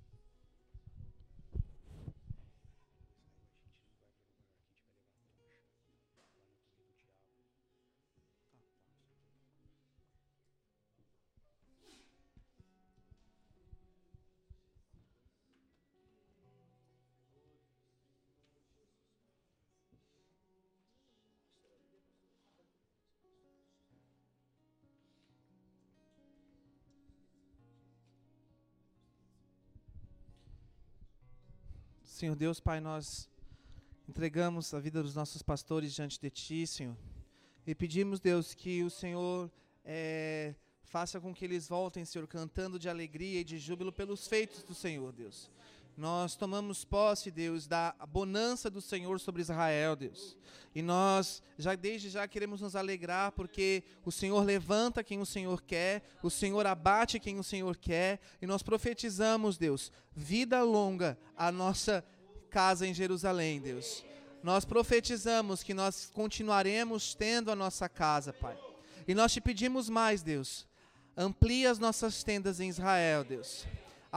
Senhor Deus, Pai, nós entregamos a vida dos nossos pastores diante de Ti, Senhor. E pedimos, Deus, que o Senhor é, faça com que eles voltem, Senhor, cantando de alegria e de júbilo pelos feitos do Senhor, Deus. Nós tomamos posse, Deus, da bonança do Senhor sobre Israel, Deus. E nós, já desde já, queremos nos alegrar, porque o Senhor levanta quem o Senhor quer, o Senhor abate quem o Senhor quer, e nós profetizamos, Deus, vida longa à nossa casa em Jerusalém, Deus. Nós profetizamos que nós continuaremos tendo a nossa casa, Pai. E nós te pedimos mais, Deus. Amplia as nossas tendas em Israel, Deus.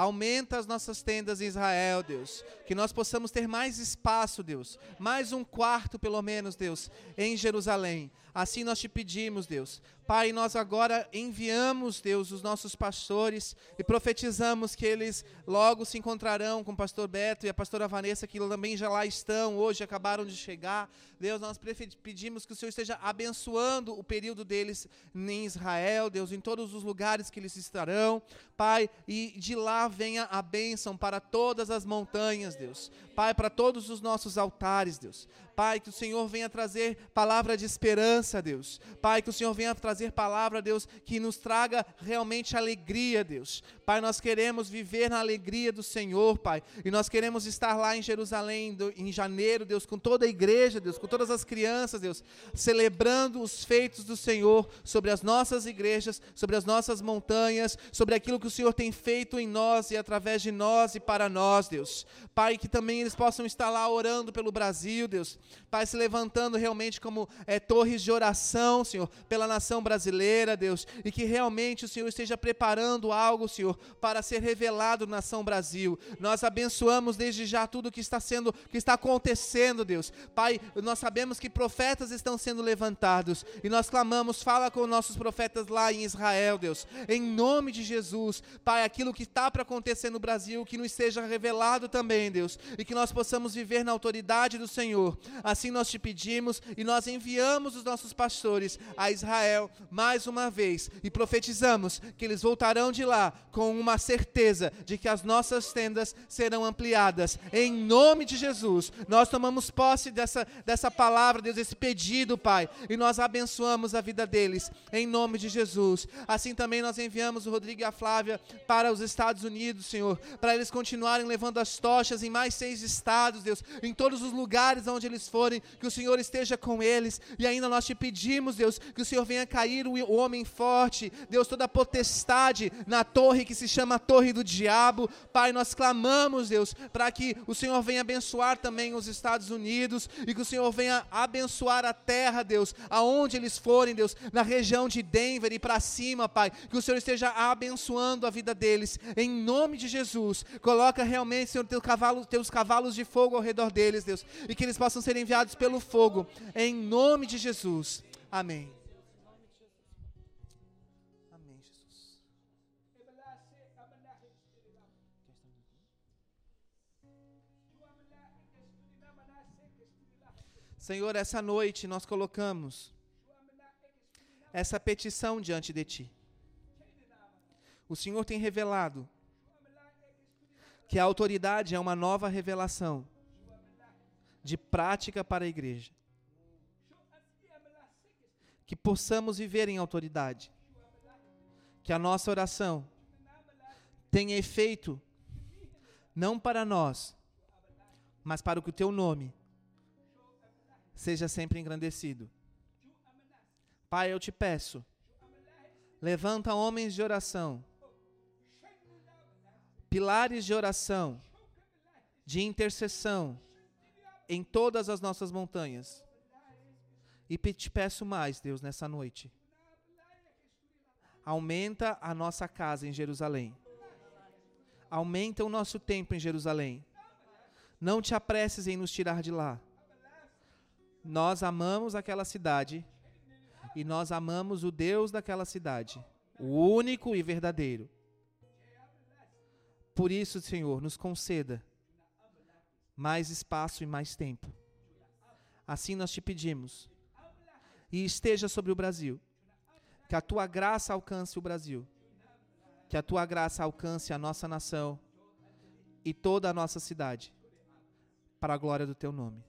Aumenta as nossas tendas em Israel, Deus. Que nós possamos ter mais espaço, Deus. Mais um quarto, pelo menos, Deus, em Jerusalém. Assim nós te pedimos, Deus. Pai, nós agora enviamos, Deus, os nossos pastores e profetizamos que eles logo se encontrarão com o pastor Beto e a pastora Vanessa, que também já lá estão, hoje acabaram de chegar. Deus, nós pedimos que o Senhor esteja abençoando o período deles em Israel, Deus, em todos os lugares que eles estarão. Pai, e de lá venha a bênção para todas as montanhas, Deus. Pai, para todos os nossos altares, Deus. Pai, que o Senhor venha trazer palavra de esperança, Deus. Pai, que o Senhor venha trazer palavra, Deus, que nos traga realmente alegria, Deus. Pai, nós queremos viver na alegria do Senhor, Pai. E nós queremos estar lá em Jerusalém em janeiro, Deus, com toda a igreja, Deus, com todas as crianças, Deus, celebrando os feitos do Senhor sobre as nossas igrejas, sobre as nossas montanhas, sobre aquilo que o Senhor tem feito em nós e através de nós e para nós, Deus. Pai, que também eles possam estar lá orando pelo Brasil, Deus. Pai, se levantando realmente como é, torres de oração, Senhor, pela nação brasileira, Deus, e que realmente o Senhor esteja preparando algo, Senhor, para ser revelado na nação Brasil. Nós abençoamos desde já tudo que está sendo, que está acontecendo, Deus. Pai, nós sabemos que profetas estão sendo levantados e nós clamamos, fala com nossos profetas lá em Israel, Deus. Em nome de Jesus, Pai, aquilo que está para acontecer no Brasil, que nos seja revelado também, Deus, e que nós possamos viver na autoridade do Senhor. Assim nós te pedimos e nós enviamos os nossos pastores a Israel mais uma vez e profetizamos que eles voltarão de lá com uma certeza de que as nossas tendas serão ampliadas. Em nome de Jesus, nós tomamos posse dessa, dessa palavra, Deus, esse pedido, Pai, e nós abençoamos a vida deles, em nome de Jesus. Assim também nós enviamos o Rodrigo e a Flávia para os Estados Unidos, Senhor, para eles continuarem levando as tochas em mais seis estados, Deus, em todos os lugares onde eles forem, que o Senhor esteja com eles. E ainda nós te pedimos, Deus, que o Senhor venha cair o, homem forte, Deus, toda a potestade na torre que se chama Torre do Diabo. Pai, nós clamamos, Deus, para que o Senhor venha abençoar também os Estados Unidos e que o Senhor venha abençoar a terra, Deus, aonde eles forem, Deus, na região de Denver e para cima, Pai, que o Senhor esteja abençoando a vida deles, em nome de Jesus. Coloca realmente, Senhor, teus cavalos, teus cavalos de fogo ao redor deles, Deus, e que eles possam ser enviados pelo fogo, em nome de Jesus. Amém. Amém, Jesus. Senhor, essa noite nós colocamos essa petição diante de Ti. O Senhor tem revelado que a autoridade é uma nova revelação de prática para a igreja. Que possamos viver em autoridade. Que a nossa oração tenha efeito não para nós, mas para que o teu nome seja sempre engrandecido. Pai, eu te peço, levanta homens de oração, pilares de oração, de intercessão, em todas as nossas montanhas. E te peço mais, Deus, nessa noite. Aumenta a nossa casa em Jerusalém. Aumenta o nosso tempo em Jerusalém. Não te apresses em nos tirar de lá. Nós amamos aquela cidade e nós amamos o Deus daquela cidade, o único e verdadeiro. Por isso, Senhor, nos conceda mais espaço e mais tempo. Assim nós te pedimos. E esteja sobre o Brasil. Que a tua graça alcance o Brasil. Que a tua graça alcance a nossa nação e toda a nossa cidade. para a glória do teu nome.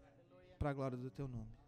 Para a glória do teu nome.